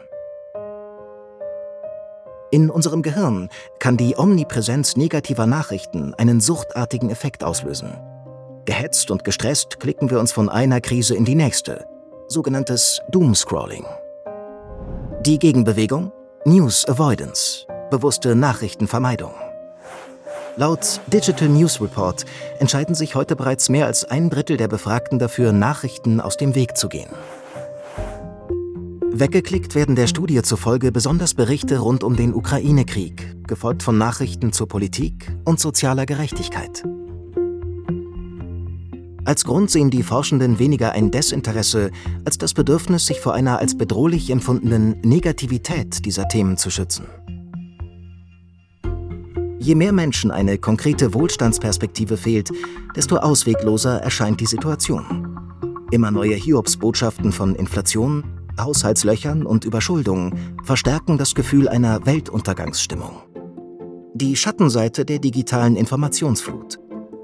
In unserem Gehirn kann die Omnipräsenz negativer Nachrichten einen suchtartigen Effekt auslösen. Gehetzt und gestresst klicken wir uns von einer Krise in die nächste, sogenanntes Doomscrolling. Die Gegenbewegung? News Avoidance, bewusste Nachrichtenvermeidung. Laut Digital News Report entscheiden sich heute bereits mehr als ein Drittel der Befragten dafür, Nachrichten aus dem Weg zu gehen. Weggeklickt werden der Studie zufolge besonders Berichte rund um den Ukraine-Krieg, gefolgt von Nachrichten zur Politik und sozialer Gerechtigkeit. Als Grund sehen die Forschenden weniger ein Desinteresse als das Bedürfnis, sich vor einer als bedrohlich empfundenen Negativität dieser Themen zu schützen. Je mehr Menschen eine konkrete Wohlstandsperspektive fehlt, desto auswegloser erscheint die Situation. Immer neue Hiobsbotschaften von Inflation, Haushaltslöchern und Überschuldung verstärken das Gefühl einer Weltuntergangsstimmung. Die Schattenseite der digitalen Informationsflut.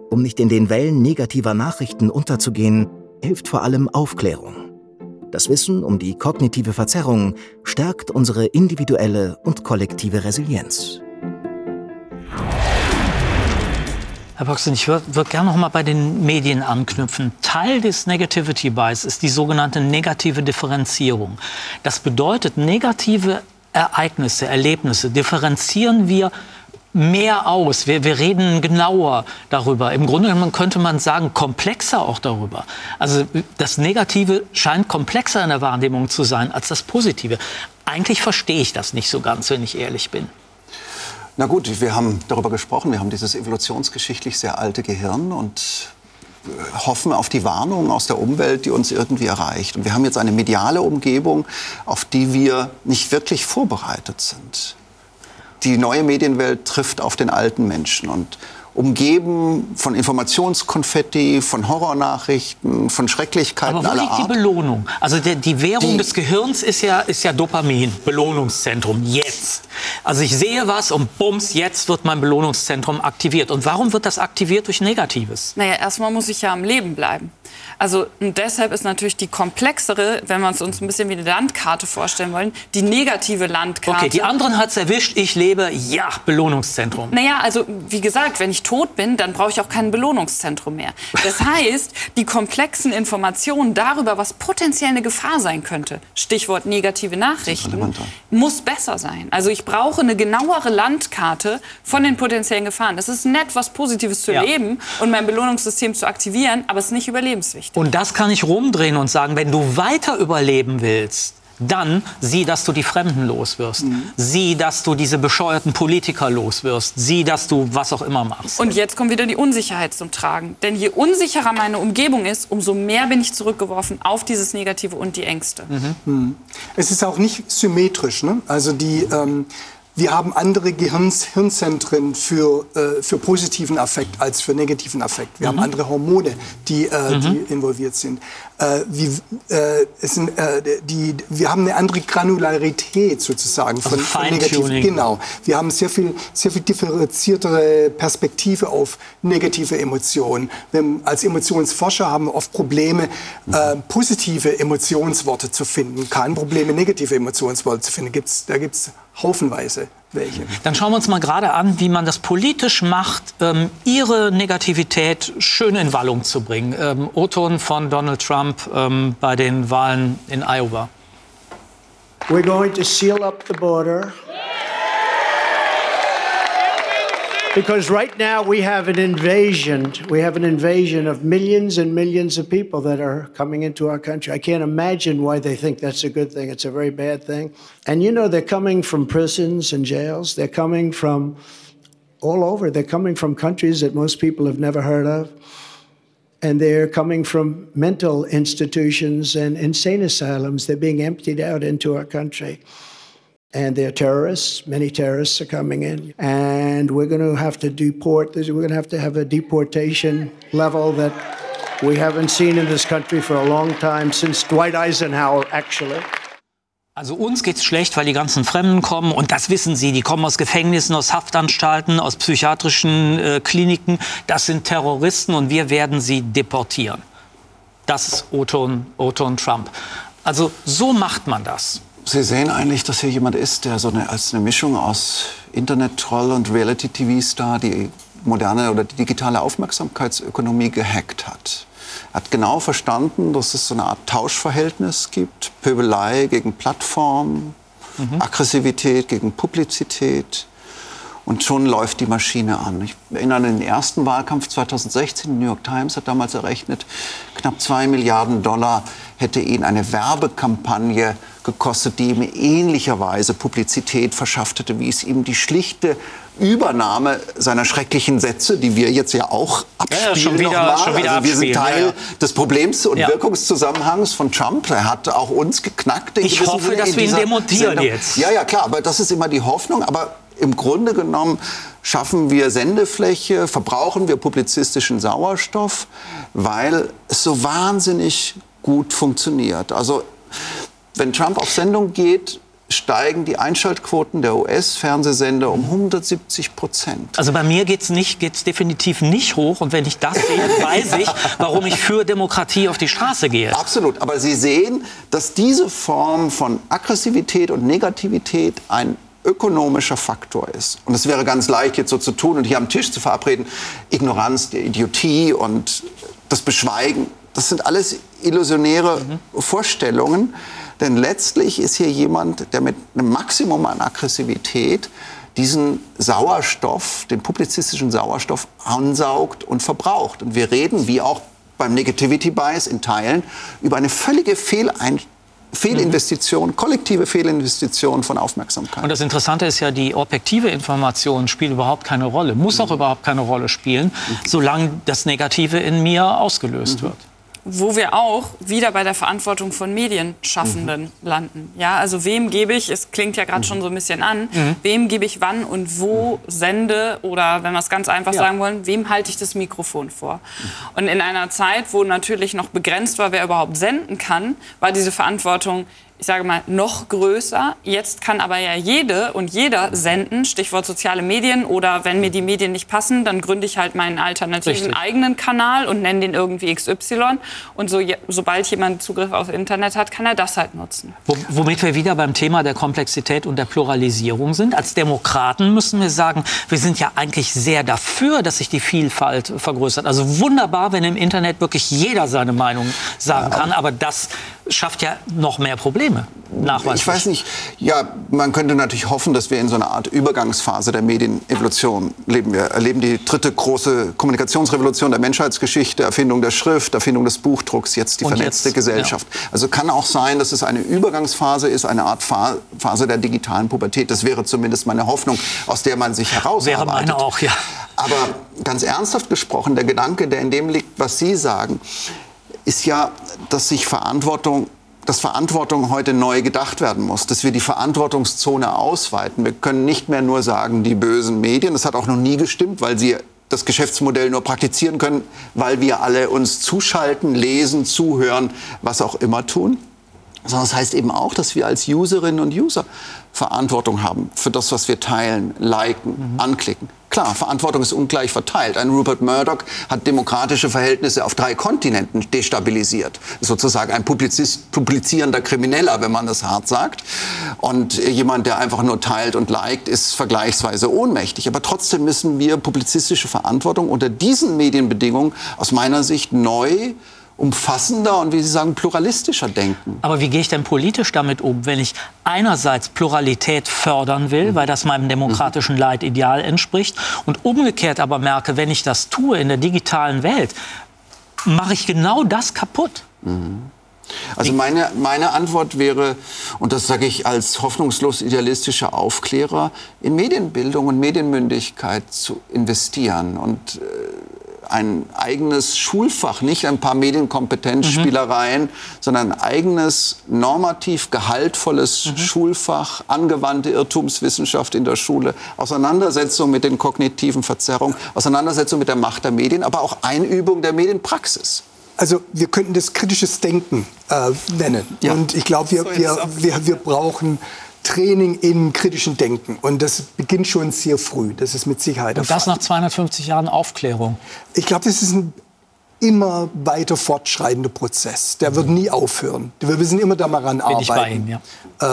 Um nicht in den Wellen negativer Nachrichten unterzugehen, hilft vor allem Aufklärung. Das Wissen um die kognitive Verzerrung stärkt unsere individuelle und kollektive Resilienz. Herr Boxen, ich würde würd gerne noch mal bei den Medien anknüpfen. Teil des Negativity Bias ist die sogenannte negative Differenzierung. Das bedeutet, negative Ereignisse, Erlebnisse differenzieren wir mehr aus. Wir, wir reden genauer darüber. Im Grunde könnte man sagen, komplexer auch darüber. Also das Negative scheint komplexer in der Wahrnehmung zu sein als das Positive. Eigentlich verstehe ich das nicht so ganz, wenn ich ehrlich bin. Na gut, wir haben darüber gesprochen. Wir haben dieses evolutionsgeschichtlich sehr alte Gehirn und äh, hoffen auf die Warnung aus der Umwelt, die uns irgendwie erreicht. Und wir haben jetzt eine mediale Umgebung, auf die wir nicht wirklich vorbereitet sind. Die neue Medienwelt trifft auf den alten Menschen und umgeben von Informationskonfetti, von Horrornachrichten, von Schrecklichkeiten Aber wo aller liegt Art. die Belohnung? Also der, die Währung Die- des Gehirns ist ja, ist ja Dopamin, Belohnungszentrum, jetzt. Also ich sehe was und bums, jetzt wird mein Belohnungszentrum aktiviert. Und warum wird das aktiviert durch Negatives? Naja, erstmal muss ich ja am Leben bleiben. Also und deshalb ist natürlich die komplexere, wenn wir es uns ein bisschen wie eine Landkarte vorstellen wollen, die negative Landkarte. Okay, die anderen hat's erwischt, ich lebe, ja, Belohnungszentrum. Naja, also wie gesagt, wenn ich tot bin, dann brauche ich auch kein Belohnungszentrum mehr. Das heißt, die komplexen Informationen darüber, was potenziell eine Gefahr sein könnte, Stichwort negative Nachrichten, muss besser sein. Also ich brauche eine genauere Landkarte von den potenziellen Gefahren. Das ist nett, was Positives zu Ja. leben und mein Belohnungssystem zu aktivieren, aber es ist nicht überlebenswichtig. Und das kann ich rumdrehen und sagen, wenn du weiter überleben willst, dann sieh, dass du die Fremden loswirst. Sieh, dass du diese bescheuerten Politiker loswirst. Sieh, dass du was auch immer machst. Und jetzt kommt wieder die Unsicherheit zum Tragen. Denn je unsicherer meine Umgebung ist, umso mehr bin ich zurückgeworfen auf dieses Negative und die Ängste. Es ist auch nicht symmetrisch. Ne? Also die, ähm, wir haben andere Gehirns, Hirnzentren für, äh, für positiven Affekt als für negativen Affekt. Wir haben andere Hormone, die, äh, die involviert sind. Äh, wie, äh, es sind äh, die, wir haben eine andere Granularität sozusagen von, Also von negativ. Genau. Wir haben sehr viel, sehr viel differenziertere Perspektive auf negative Emotionen. Wir, als Emotionsforscher haben wir oft Probleme, äh, positive Emotionsworte zu finden. Kein Problem, negative Emotionsworte zu finden. Gibt's, da gibt es haufenweise welche. Dann schauen wir uns mal gerade an, wie man das politisch macht, ähm, ihre Negativität schön in Wallung zu bringen. Ähm, O-Ton von Donald Trump ähm, bei den Wahlen in Iowa. We're going to seal up the border. Because right now we have an invasion. We have an invasion of millions and millions of people that are coming into our country. I can't imagine why they think that's a good thing. It's a very bad thing. And you know, they're coming from prisons and jails. They're coming from all over. They're coming from countries that most people have never heard of. And they're coming from mental institutions and insane asylums. They're being emptied out into our country. And they're terrorists. Many terrorists are coming in. And we're going to have to deport. We're going to have to have a deportation level that we haven't seen in this country for a long time, since Dwight Eisenhower, actually. Also uns geht's schlecht, weil die ganzen Fremden kommen und das wissen Sie. Die kommen aus Gefängnissen, aus Haftanstalten, aus psychiatrischen äh, Kliniken. Das sind Terroristen und wir werden sie deportieren. Das ist O-Ton O-Ton Trump. Also so macht man das. Sie sehen eigentlich, dass hier jemand ist, der so eine, als eine Mischung aus Internet-Troll und Reality-TV-Star die moderne oder die digitale Aufmerksamkeitsökonomie gehackt hat. Er hat genau verstanden, dass es so eine Art Tauschverhältnis gibt. Pöbelei gegen Plattform, Aggressivität gegen Publizität. Und schon läuft die Maschine an. Ich erinnere an den ersten Wahlkampf 2016. Die New York Times hat damals errechnet, knapp zwei Milliarden Dollar hätte ihn eine Werbekampagne gekostet, die ihm ähnlicherweise Publizität verschafft hätte, wie es ihm die schlichte Übernahme seiner schrecklichen Sätze, die wir jetzt ja auch abspielen Ja, schon wieder- nochmal. schon wieder also wir sind Teil ja, ja. des Problems und Ja. Wirkungszusammenhangs von Trump. Er hat auch uns geknackt. Ich hoffe, Sinne dass wir ihn demontieren Sendung. jetzt. Ja, ja, klar, aber das ist immer die Hoffnung. Aber im Grunde genommen schaffen wir Sendefläche, verbrauchen wir publizistischen Sauerstoff, weil es so wahnsinnig gut funktioniert. Also wenn Trump auf Sendung geht, steigen die Einschaltquoten der US-Fernsehsender um 170 Prozent. Also bei mir geht's nicht, geht's definitiv nicht hoch. Und wenn ich das sehe, weiß ich, warum ich für Demokratie auf die Straße gehe. Absolut. Aber Sie sehen, dass diese Form von Aggressivität und Negativität ein ökonomischer Faktor ist. Und es wäre ganz leicht, jetzt so zu tun und hier am Tisch zu verabreden, Ignoranz, die Idiotie und das Beschweigen, das sind alles illusionäre Vorstellungen. Denn letztlich ist hier jemand, der mit einem Maximum an Aggressivität diesen Sauerstoff, den publizistischen Sauerstoff ansaugt und verbraucht. Und wir reden, wie auch beim Negativity Bias in Teilen, über eine völlige Fehlein Fehlinvestition, kollektive Fehlinvestition von Aufmerksamkeit. Und das Interessante ist ja, die objektive Information spielt überhaupt keine Rolle, muss auch überhaupt keine Rolle spielen, solange das Negative in mir ausgelöst wird. Wo wir auch wieder bei der Verantwortung von Medienschaffenden landen. Ja, also wem gebe ich, es klingt ja gerade schon so ein bisschen an, wem gebe ich wann und wo sende oder wenn wir es ganz einfach sagen wollen, wem halte ich das Mikrofon vor? Und in einer Zeit, wo natürlich noch begrenzt war, wer überhaupt senden kann, war diese Verantwortung ich sage mal, noch größer. Jetzt kann aber ja jede und jeder senden, Stichwort soziale Medien oder wenn mir die Medien nicht passen, dann gründe ich halt meinen alternativen Richtig. eigenen Kanal und nenne den irgendwie XY. Und so, sobald jemand Zugriff aufs Internet hat, kann er das halt nutzen. Wo- Womit wir wieder beim Thema der Komplexität und der Pluralisierung sind. Als Demokraten müssen wir sagen, wir sind ja eigentlich sehr dafür, dass sich die Vielfalt vergrößert. Also wunderbar, wenn im Internet wirklich jeder seine Meinung sagen kann, aber das schafft ja noch mehr Probleme. Nachweislich. Ich weiß nicht, ja, man könnte natürlich hoffen, dass wir in so einer Art Übergangsphase der Medienevolution leben. Wir erleben die dritte große Kommunikationsrevolution der Menschheitsgeschichte, Erfindung der Schrift, Erfindung des Buchdrucks, jetzt die Und vernetzte jetzt, Gesellschaft. Also kann auch sein, dass es eine Übergangsphase ist, eine Art Phase der digitalen Pubertät. Das wäre zumindest meine Hoffnung, aus der man sich herausarbeitet. Wäre meine auch, ja. Aber ganz ernsthaft gesprochen, der Gedanke, der in dem liegt, was Sie sagen, ist ja, dass sich Verantwortung dass Verantwortung heute neu gedacht werden muss, dass wir die Verantwortungszone ausweiten. Wir können nicht mehr nur sagen, die bösen Medien, das hat auch noch nie gestimmt, weil sie das Geschäftsmodell nur praktizieren können, weil wir alle uns zuschalten, lesen, zuhören, was auch immer tun. Sondern das heißt eben auch, dass wir als Userinnen und User Verantwortung haben für das, was wir teilen, liken, anklicken. Klar, Verantwortung ist ungleich verteilt. Ein Rupert Murdoch hat demokratische Verhältnisse auf drei Kontinenten destabilisiert. Sozusagen ein Publizist, publizierender Krimineller, wenn man das hart sagt. Und jemand, der einfach nur teilt und liked, ist vergleichsweise ohnmächtig. Aber trotzdem müssen wir publizistische Verantwortung unter diesen Medienbedingungen aus meiner Sicht neu umfassender und, wie Sie sagen, pluralistischer denken. Aber wie gehe ich denn politisch damit um, wenn ich einerseits Pluralität fördern will, weil das meinem demokratischen Leitideal entspricht, und umgekehrt aber merke, wenn ich das tue in der digitalen Welt, mache ich genau das kaputt. Also meine, meine Antwort wäre, und das sage ich als hoffnungslos idealistischer Aufklärer, in Medienbildung und Medienmündigkeit zu investieren und äh, ein eigenes Schulfach, nicht ein paar Medienkompetenzspielereien, sondern ein eigenes normativ gehaltvolles Schulfach, angewandte Irrtumswissenschaft in der Schule, Auseinandersetzung mit den kognitiven Verzerrungen, Auseinandersetzung mit der Macht der Medien, aber auch Einübung der Medienpraxis. Also wir könnten das kritisches Denken äh, nennen. Ja. Und ich glaube, wir, wir, wir, wir brauchen Training in kritischem Denken. Und das beginnt schon sehr früh. Das ist mit Sicherheit Und das nach 250 Jahren Aufklärung. Ich glaube, das ist ein immer weiter fortschreitender Prozess. Der wird nie aufhören. Wir müssen immer daran Bin ich bei arbeiten. Ihnen, ja.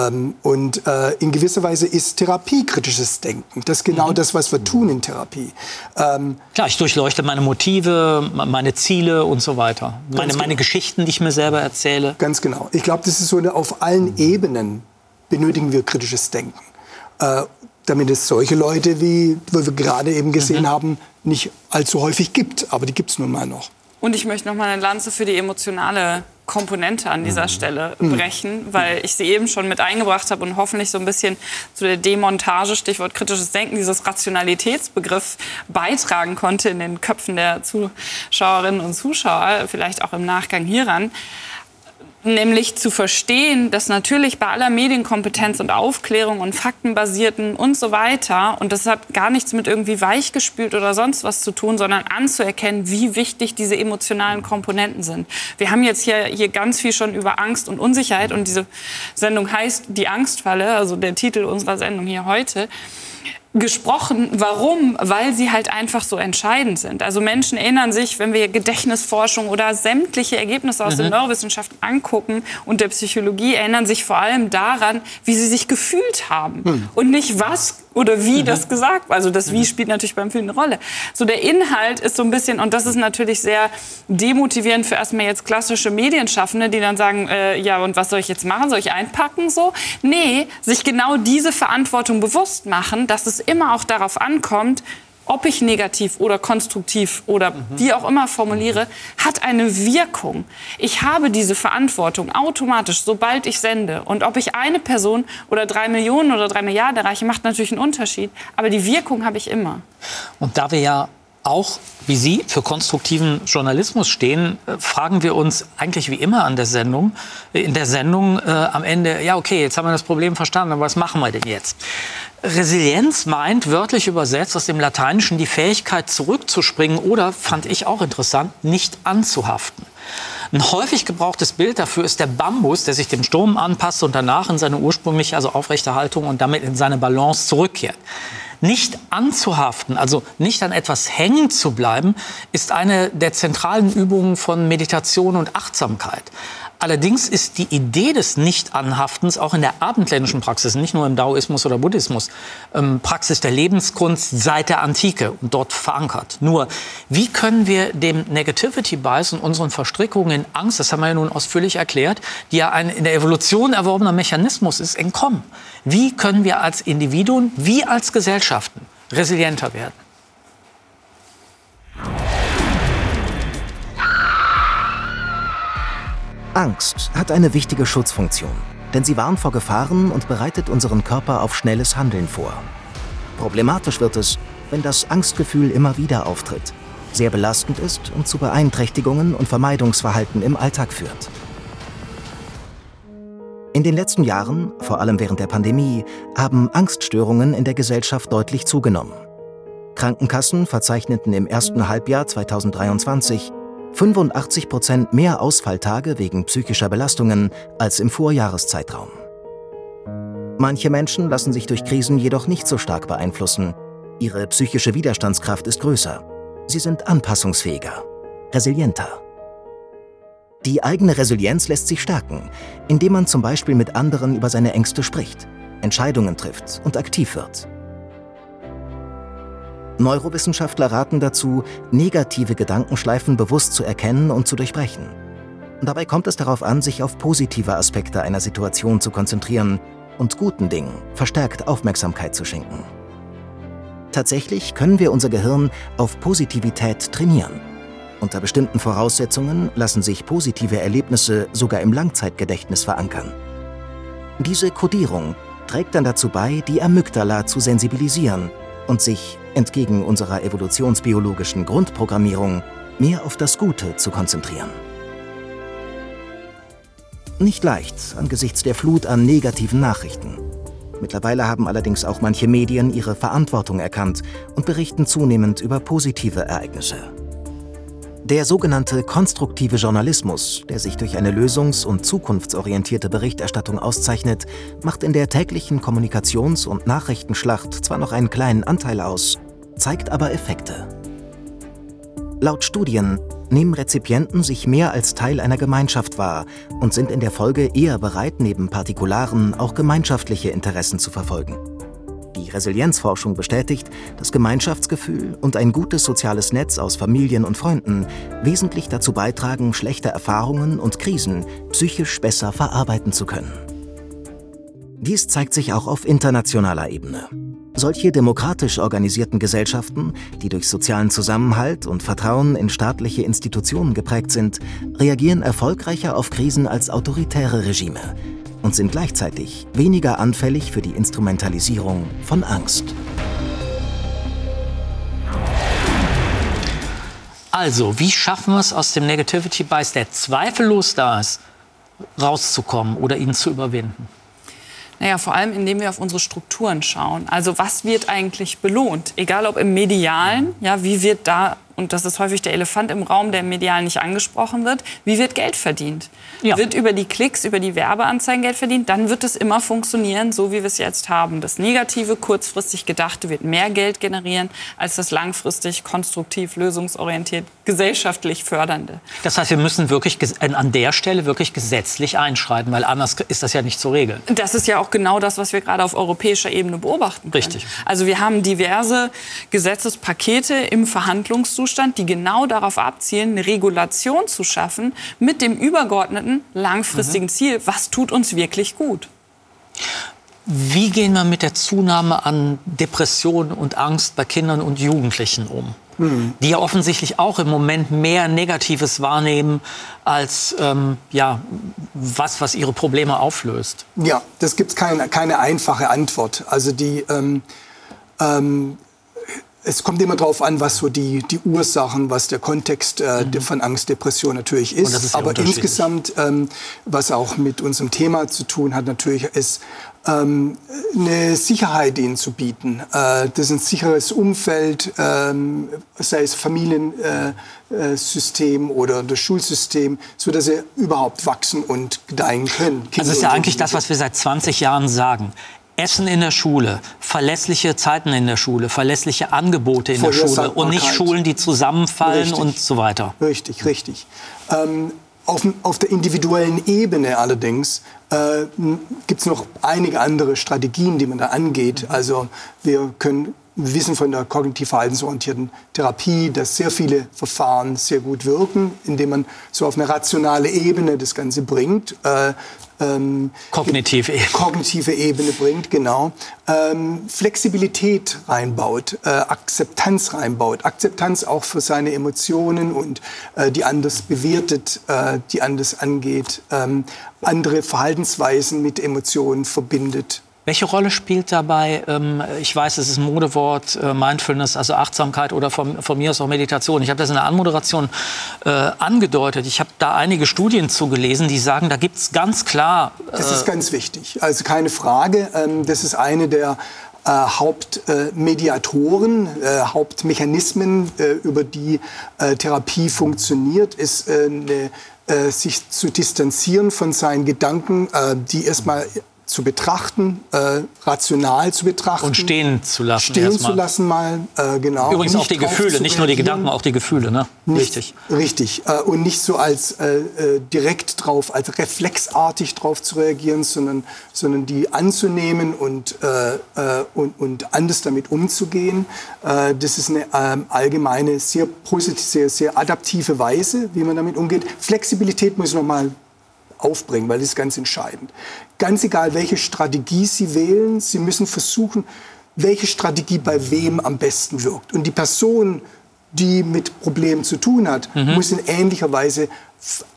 Ähm, und äh, in gewisser Weise ist Therapie kritisches Denken. Das ist Mhm. genau das, was wir tun in Therapie. Ähm, Klar, ich durchleuchte meine Motive, meine Ziele und so weiter. Meine, genau. meine Geschichten, die ich mir selber erzähle. Ganz genau. Ich glaube, das ist so eine, auf allen Ebenen benötigen wir kritisches Denken. Äh, damit es solche Leute, wie wir gerade eben gesehen haben, nicht allzu häufig gibt. Aber die gibt es nun mal noch. Und ich möchte noch mal eine Lanze für die emotionale Komponente an dieser Stelle brechen, weil ich sie eben schon mit eingebracht habe und hoffentlich so ein bisschen zu der Demontage, Stichwort kritisches Denken, dieses Rationalitätsbegriff beitragen konnte in den Köpfen der Zuschauerinnen und Zuschauer, vielleicht auch im Nachgang hieran. Nämlich zu verstehen, dass natürlich bei aller Medienkompetenz und Aufklärung und Faktenbasierten und so weiter, und das hat gar nichts mit irgendwie weichgespült oder sonst was zu tun, sondern anzuerkennen, wie wichtig diese emotionalen Komponenten sind. Wir haben jetzt hier, hier ganz viel schon über Angst und Unsicherheit und diese Sendung heißt Die Angstfalle, also der Titel unserer Sendung hier heute gesprochen. Warum? Weil sie halt einfach so entscheidend sind. Also Menschen erinnern sich, wenn wir Gedächtnisforschung oder sämtliche Ergebnisse aus mhm. den Neurowissenschaften angucken und der Psychologie, erinnern sich vor allem daran, wie sie sich gefühlt haben mhm. und nicht was oder wie mhm. das gesagt war. Also das Wie spielt natürlich beim Film eine Rolle. So der Inhalt ist so ein bisschen, und das ist natürlich sehr demotivierend für erstmal jetzt klassische Medienschaffende, die dann sagen, äh, ja, und was soll ich jetzt machen? Soll ich einpacken so? Nee, sich genau diese Verantwortung bewusst machen, dass es immer auch darauf ankommt, ob ich negativ oder konstruktiv oder mhm. wie auch immer formuliere, hat eine Wirkung. Ich habe diese Verantwortung automatisch, sobald ich sende. Und ob ich eine Person oder drei Millionen oder drei Milliarden erreiche, macht natürlich einen Unterschied. Aber die Wirkung habe ich immer. Und da wir ja auch, wie Sie, für konstruktiven Journalismus stehen, äh, fragen wir uns eigentlich wie immer an der Sendung, in der Sendung äh, am Ende, ja okay, jetzt haben wir das Problem verstanden, aber was machen wir denn jetzt? Resilienz meint wörtlich übersetzt aus dem Lateinischen die Fähigkeit zurückzuspringen oder, fand ich auch interessant, nicht anzuhaften. Ein häufig gebrauchtes Bild dafür ist der Bambus, der sich dem Sturm anpasst und danach in seine ursprüngliche, also aufrechte Haltung und damit in seine Balance zurückkehrt. Nicht anzuhaften, also nicht an etwas hängen zu bleiben, ist eine der zentralen Übungen von Meditation und Achtsamkeit. Allerdings ist die Idee des Nicht-Anhaftens auch in der abendländischen Praxis, nicht nur im Daoismus oder Buddhismus, ähm, Praxis der Lebenskunst seit der Antike und dort verankert. Nur, wie können wir dem Negativity Bias und unseren Verstrickungen in Angst, das haben wir ja nun ausführlich erklärt, die ja ein in der Evolution erworbener Mechanismus ist, entkommen? Wie können wir als Individuen wie als Gesellschaften resilienter werden? Angst hat eine wichtige Schutzfunktion, denn sie warnt vor Gefahren und bereitet unseren Körper auf schnelles Handeln vor. Problematisch wird es, wenn das Angstgefühl immer wieder auftritt, sehr belastend ist und zu Beeinträchtigungen und Vermeidungsverhalten im Alltag führt. In den letzten Jahren, vor allem während der Pandemie, haben Angststörungen in der Gesellschaft deutlich zugenommen. Krankenkassen verzeichneten im ersten Halbjahr 2023 85 Prozent mehr Ausfalltage wegen psychischer Belastungen als im Vorjahreszeitraum. Manche Menschen lassen sich durch Krisen jedoch nicht so stark beeinflussen. Ihre psychische Widerstandskraft ist größer. Sie sind anpassungsfähiger, resilienter. Die eigene Resilienz lässt sich stärken, indem man zum Beispiel mit anderen über seine Ängste spricht, Entscheidungen trifft und aktiv wird. Neurowissenschaftler raten dazu, negative Gedankenschleifen bewusst zu erkennen und zu durchbrechen. Dabei kommt es darauf an, sich auf positive Aspekte einer Situation zu konzentrieren und guten Dingen verstärkt Aufmerksamkeit zu schenken. Tatsächlich können wir unser Gehirn auf Positivität trainieren. Unter bestimmten Voraussetzungen lassen sich positive Erlebnisse sogar im Langzeitgedächtnis verankern. Diese Kodierung trägt dann dazu bei, die Amygdala zu sensibilisieren und sich, entgegen unserer evolutionsbiologischen Grundprogrammierung, mehr auf das Gute zu konzentrieren. Nicht leicht angesichts der Flut an negativen Nachrichten. Mittlerweile haben allerdings auch manche Medien ihre Verantwortung erkannt und berichten zunehmend über positive Ereignisse. Der sogenannte konstruktive Journalismus, der sich durch eine lösungs- und zukunftsorientierte Berichterstattung auszeichnet, macht in der täglichen Kommunikations- und Nachrichtenschlacht zwar noch einen kleinen Anteil aus, zeigt aber Effekte. Laut Studien nehmen Rezipienten sich mehr als Teil einer Gemeinschaft wahr und sind in der Folge eher bereit, neben Partikularen auch gemeinschaftliche Interessen zu verfolgen. Die Resilienzforschung bestätigt, dass Gemeinschaftsgefühl und ein gutes soziales Netz aus Familien und Freunden wesentlich dazu beitragen, schlechte Erfahrungen und Krisen psychisch besser verarbeiten zu können. Dies zeigt sich auch auf internationaler Ebene. Solche demokratisch organisierten Gesellschaften, die durch sozialen Zusammenhalt und Vertrauen in staatliche Institutionen geprägt sind, reagieren erfolgreicher auf Krisen als autoritäre Regime und sind gleichzeitig weniger anfällig für die Instrumentalisierung von Angst. Also, wie schaffen wir es aus dem Negativity Bias, der zweifellos da ist, rauszukommen oder ihn zu überwinden? Naja, vor allem, indem wir auf unsere Strukturen schauen. Also was wird eigentlich belohnt? Egal ob im Medialen, ja, wie wird da und das ist häufig der Elefant im Raum, der medial nicht angesprochen wird, wie wird Geld verdient? Ja. Wird über die Klicks, über die Werbeanzeigen Geld verdient, dann wird es immer funktionieren, so wie wir es jetzt haben. Das Negative, kurzfristig Gedachte wird mehr Geld generieren, als das langfristig, konstruktiv, lösungsorientiert, gesellschaftlich fördernde. Das heißt, wir müssen wirklich an der Stelle wirklich gesetzlich einschreiten, weil anders ist das ja nicht zu regeln. Das ist ja auch genau das, was wir gerade auf europäischer Ebene beobachten. Können. Richtig. Also wir haben diverse Gesetzespakete im Verhandlungszustand Zustand, die genau darauf abzielen, eine Regulation zu schaffen mit dem übergeordneten langfristigen mhm. Ziel, was tut uns wirklich gut. Wie gehen wir mit der Zunahme an Depressionen und Angst bei Kindern und Jugendlichen um? Mhm. Die ja offensichtlich auch im Moment mehr Negatives wahrnehmen als ähm, ja, was, was ihre Probleme auflöst. Ja, das gibt keine, keine einfache Antwort. Also die ähm, ähm, es kommt immer darauf an, was so die, die Ursachen, was der Kontext äh, mhm. von Angst, Depression natürlich ist. ist Aber insgesamt, ähm, was auch mit unserem Thema zu tun hat, natürlich ist ähm, eine Sicherheit ihnen zu bieten. Äh, das ist ein sicheres Umfeld, ähm, sei es Familiensystem äh, äh oder das Schulsystem, so dass sie überhaupt wachsen und gedeihen können. Kinder das ist ja eigentlich das, was wir seit 20 Jahren sagen. Essen in der Schule, verlässliche Zeiten in der Schule, verlässliche Angebote in der Schule und nicht Schulen, die zusammenfallen richtig. und so weiter. Richtig, richtig. Ähm, auf, auf, der individuellen Ebene allerdings äh, gibt es noch einige andere Strategien, die man da angeht. Also wir können wir wissen von der kognitiv-verhaltensorientierten Therapie, dass sehr viele Verfahren sehr gut wirken, indem man so auf eine rationale Ebene das Ganze bringt. Äh, ähm, kognitive Ebene. Kognitive Ebene bringt, genau. Ähm, Flexibilität reinbaut, äh, Akzeptanz reinbaut. Akzeptanz auch für seine Emotionen und äh, die anders bewertet, äh, die anders angeht, ähm, andere Verhaltensweisen mit Emotionen verbindet. Welche Rolle spielt dabei, ähm, ich weiß, es ist ein Modewort, äh, Mindfulness, also Achtsamkeit oder von, von mir aus auch Meditation. Ich habe das in der Anmoderation äh, angedeutet. Ich habe da einige Studien zugelesen, die sagen, da gibt es ganz klar... Äh, das ist ganz wichtig, also keine Frage. Ähm, das ist eine der äh, Hauptmediatoren, äh, Hauptmechanismen, äh, über die Therapie funktioniert, ist eine, sich zu distanzieren von seinen Gedanken, die erstmal zu betrachten, äh, rational zu betrachten. Und stehen zu lassen. Stehen zu lassen mal, äh, genau. Übrigens auch die Gefühle, nicht nur die Gedanken, auch die Gefühle, ne? Nicht, richtig. Richtig. Äh, und nicht so als äh, äh, direkt drauf, als reflexartig drauf zu reagieren, sondern, sondern die anzunehmen und, äh, und, und anders damit umzugehen. das ist eine ähm, allgemeine, sehr positive, sehr, sehr adaptive Weise, wie man damit umgeht. Flexibilität muss ich noch mal aufbringen, weil das ist ganz entscheidend. Ganz egal, welche Strategie Sie wählen, Sie müssen versuchen, welche Strategie bei wem am besten wirkt. Und die Person, die mit Problemen zu tun hat, mhm. muss in ähnlicher Weise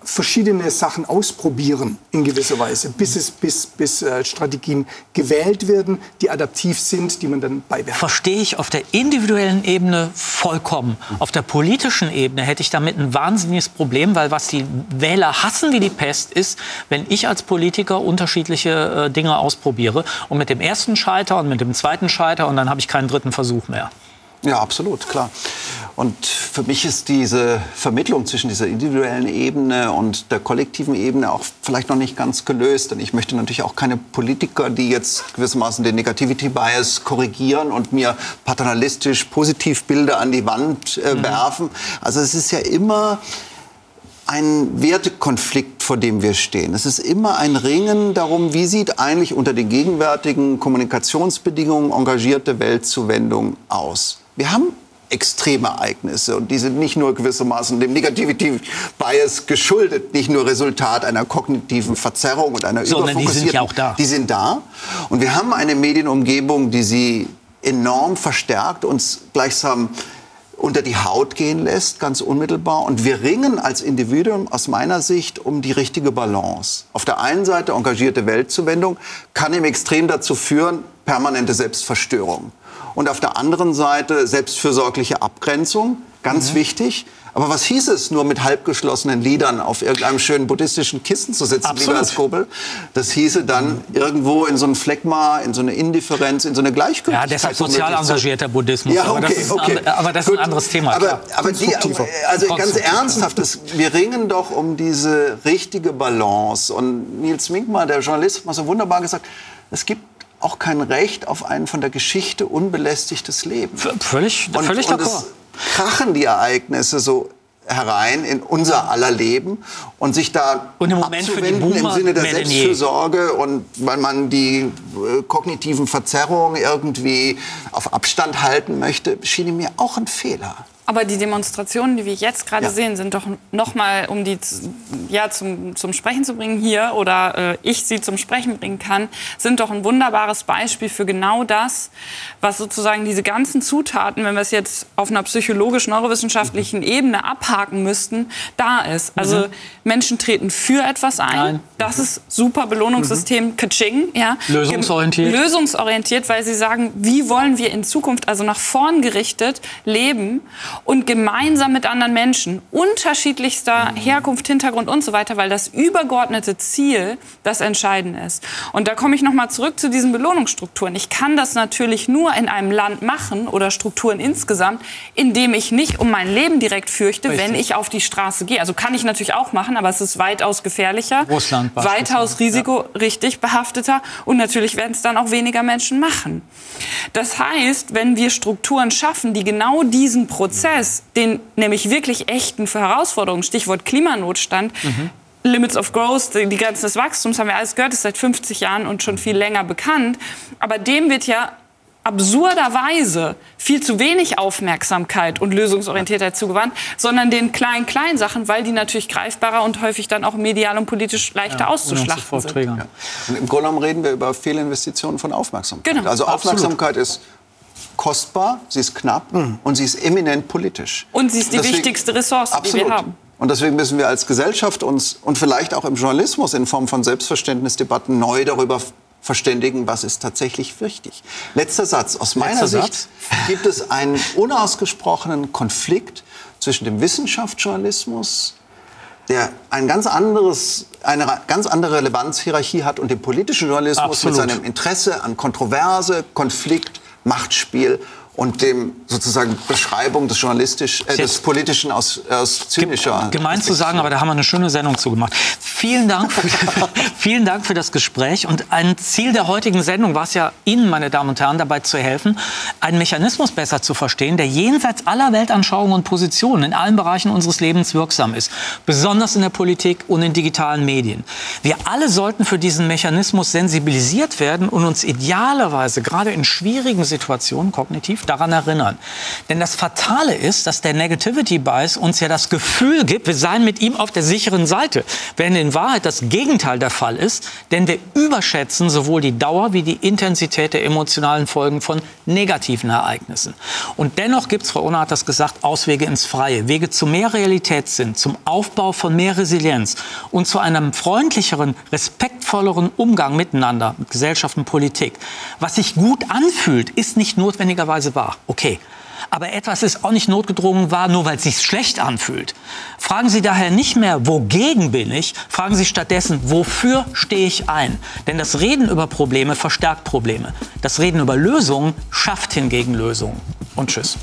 verschiedene Sachen ausprobieren in gewisser Weise, bis, es, bis, bis äh, Strategien gewählt werden, die adaptiv sind, die man dann beibehält. Verstehe ich auf der individuellen Ebene vollkommen. Auf der politischen Ebene hätte ich damit ein wahnsinniges Problem, weil was die Wähler hassen wie die Pest ist, wenn ich als Politiker unterschiedliche äh, Dinge ausprobiere und mit dem ersten Scheiter und mit dem zweiten Scheiter und dann habe ich keinen dritten Versuch mehr. Ja, absolut, klar. Und für mich ist diese Vermittlung zwischen dieser individuellen Ebene und der kollektiven Ebene auch vielleicht noch nicht ganz gelöst. Denn ich möchte natürlich auch keine Politiker, die jetzt gewissermaßen den Negativity Bias korrigieren und mir paternalistisch Positivbilder an die Wand äh, mhm. werfen. Also es ist ja immer ein Wertekonflikt, vor dem wir stehen. Es ist immer ein Ringen darum, wie sieht eigentlich unter den gegenwärtigen Kommunikationsbedingungen engagierte Weltzuwendung aus. Wir haben Extremereignisse und die sind nicht nur gewissermaßen dem Negativity Bias geschuldet, nicht nur Resultat einer kognitiven Verzerrung und einer Sondern die sind ja auch da. Die sind da und wir haben eine Medienumgebung, die sie enorm verstärkt, uns gleichsam unter die Haut gehen lässt, ganz unmittelbar. Und wir ringen als Individuum aus meiner Sicht um die richtige Balance. Auf der einen Seite engagierte Weltzuwendung kann im Extrem dazu führen, permanente Selbstverstörung. Und auf der anderen Seite selbstfürsorgliche Abgrenzung, ganz mhm. wichtig. Aber was hieß es, nur mit halbgeschlossenen Lidern auf irgendeinem schönen buddhistischen Kissen zu sitzen, Absolut. lieber Skobel? Das hieße dann irgendwo in so ein Phlegma, in so eine Indifferenz, in so eine Gleichgültigkeit. Ja, deshalb sozial engagierter Buddhismus. Ja, okay, aber das ist, okay. ein, aber das ist ein anderes Thema. Aber, aber die, also ganz ernsthaft, das, wir ringen doch um diese richtige Balance. Und Nils Minkmar, der Journalist, hat mal so wunderbar gesagt, es gibt auch kein Recht auf ein von der Geschichte unbelästigtes Leben. Völlig, und, völlig und d'accord. krachen die Ereignisse so herein in unser aller Leben und sich da und im Moment abzuwenden im Sinne der Selbstfürsorge und weil man die äh, kognitiven Verzerrungen irgendwie auf Abstand halten möchte, schien mir auch ein Fehler. Aber die Demonstrationen, die wir jetzt gerade Ja. sehen, sind doch noch mal, um die ja, zum, zum Sprechen zu bringen hier oder äh, ich sie zum Sprechen bringen kann, sind doch ein wunderbares Beispiel für genau das, was sozusagen diese ganzen Zutaten, wenn wir es jetzt auf einer psychologisch-neurowissenschaftlichen Mhm. Ebene abhaken müssten, da ist. Also Menschen treten für etwas ein. Nein. Das ist super Belohnungssystem, Kaching, ja. Lösungsorientiert. Lösungsorientiert, weil sie sagen, wie wollen wir in Zukunft, also nach vorn gerichtet, leben und gemeinsam mit anderen Menschen unterschiedlichster Herkunft, Hintergrund und so weiter, weil das übergeordnete Ziel das Entscheidende ist. Und da komme ich noch mal zurück zu diesen Belohnungsstrukturen. Ich kann das natürlich nur in einem Land machen oder Strukturen insgesamt, indem ich nicht um mein Leben direkt fürchte, wenn Richtig. ich auf die Straße gehe. Also kann ich natürlich auch machen, aber es ist weitaus gefährlicher, Russland weitaus Risiko richtig behafteter und natürlich werden es dann auch weniger Menschen machen. Das heißt, wenn wir Strukturen schaffen, die genau diesen Prozess, den nämlich wirklich echten Herausforderungen, Stichwort Klimanotstand, Limits of Growth, die die Grenzen des Wachstums, haben wir alles gehört, ist seit 50 Jahren und schon viel länger bekannt. Aber dem wird ja absurderweise viel zu wenig Aufmerksamkeit und Lösungsorientiertheit zugewandt, sondern den kleinen, kleinen Sachen, weil die natürlich greifbarer und häufig dann auch medial und politisch leichter auszuschlachten sind. Und Im Grunde genommen reden wir über Fehlinvestitionen von Aufmerksamkeit. Genau, also absolut. Aufmerksamkeit ist kostbar, sie ist knapp und sie ist eminent politisch. Und sie ist die Deswegen- wichtigste Ressource, die Absolut. wir haben. Und deswegen müssen wir als Gesellschaft uns und vielleicht auch im Journalismus in Form von Selbstverständnisdebatten neu darüber verständigen, was ist tatsächlich wichtig. Letzter Satz. Aus meiner Letzter Sicht Satz. gibt es einen unausgesprochenen Konflikt zwischen dem Wissenschaftsjournalismus, der ein ganz anderes, eine ganz andere Relevanzhierarchie hat und dem politischen Journalismus Absolut. mit seinem Interesse an Kontroverse, Konflikt, Machtspiel und dem sozusagen Beschreibung des journalistisch, äh, des politischen aus, aus zynischer Gemein zu sagen, aber da haben wir eine schöne Sendung zugemacht. Vielen Dank, für, vielen Dank für das Gespräch. Und ein Ziel der heutigen Sendung war es ja, Ihnen, meine Damen und Herren, dabei zu helfen, einen Mechanismus besser zu verstehen, der jenseits aller Weltanschauungen und Positionen in allen Bereichen unseres Lebens wirksam ist. Besonders in der Politik und in digitalen Medien. Wir alle sollten für diesen Mechanismus sensibilisiert werden und uns idealerweise gerade in schwierigen Situationen kognitiv daran erinnern. Denn das Fatale ist, dass der Negativity Bias uns ja das Gefühl gibt, wir seien mit ihm auf der sicheren Seite. Während in Wahrheit das Gegenteil der Fall ist, denn wir überschätzen sowohl die Dauer wie die Intensität der emotionalen Folgen von negativen Ereignissen. Und dennoch gibt es, Frau Ohner hat das gesagt, Auswege ins Freie. Wege zu mehr Realitätssinn, zum Aufbau von mehr Resilienz und zu einem freundlicheren, respektvolleren Umgang miteinander, mit Gesellschaft und Politik. Was sich gut anfühlt, ist nicht notwendigerweise wahr. Okay. Aber etwas ist auch nicht notgedrungen wahr, nur weil es sich schlecht anfühlt. Fragen Sie daher nicht mehr, wogegen bin ich? Fragen Sie stattdessen, wofür stehe ich ein? Denn das Reden über Probleme verstärkt Probleme. Das Reden über Lösungen schafft hingegen Lösungen. Und tschüss.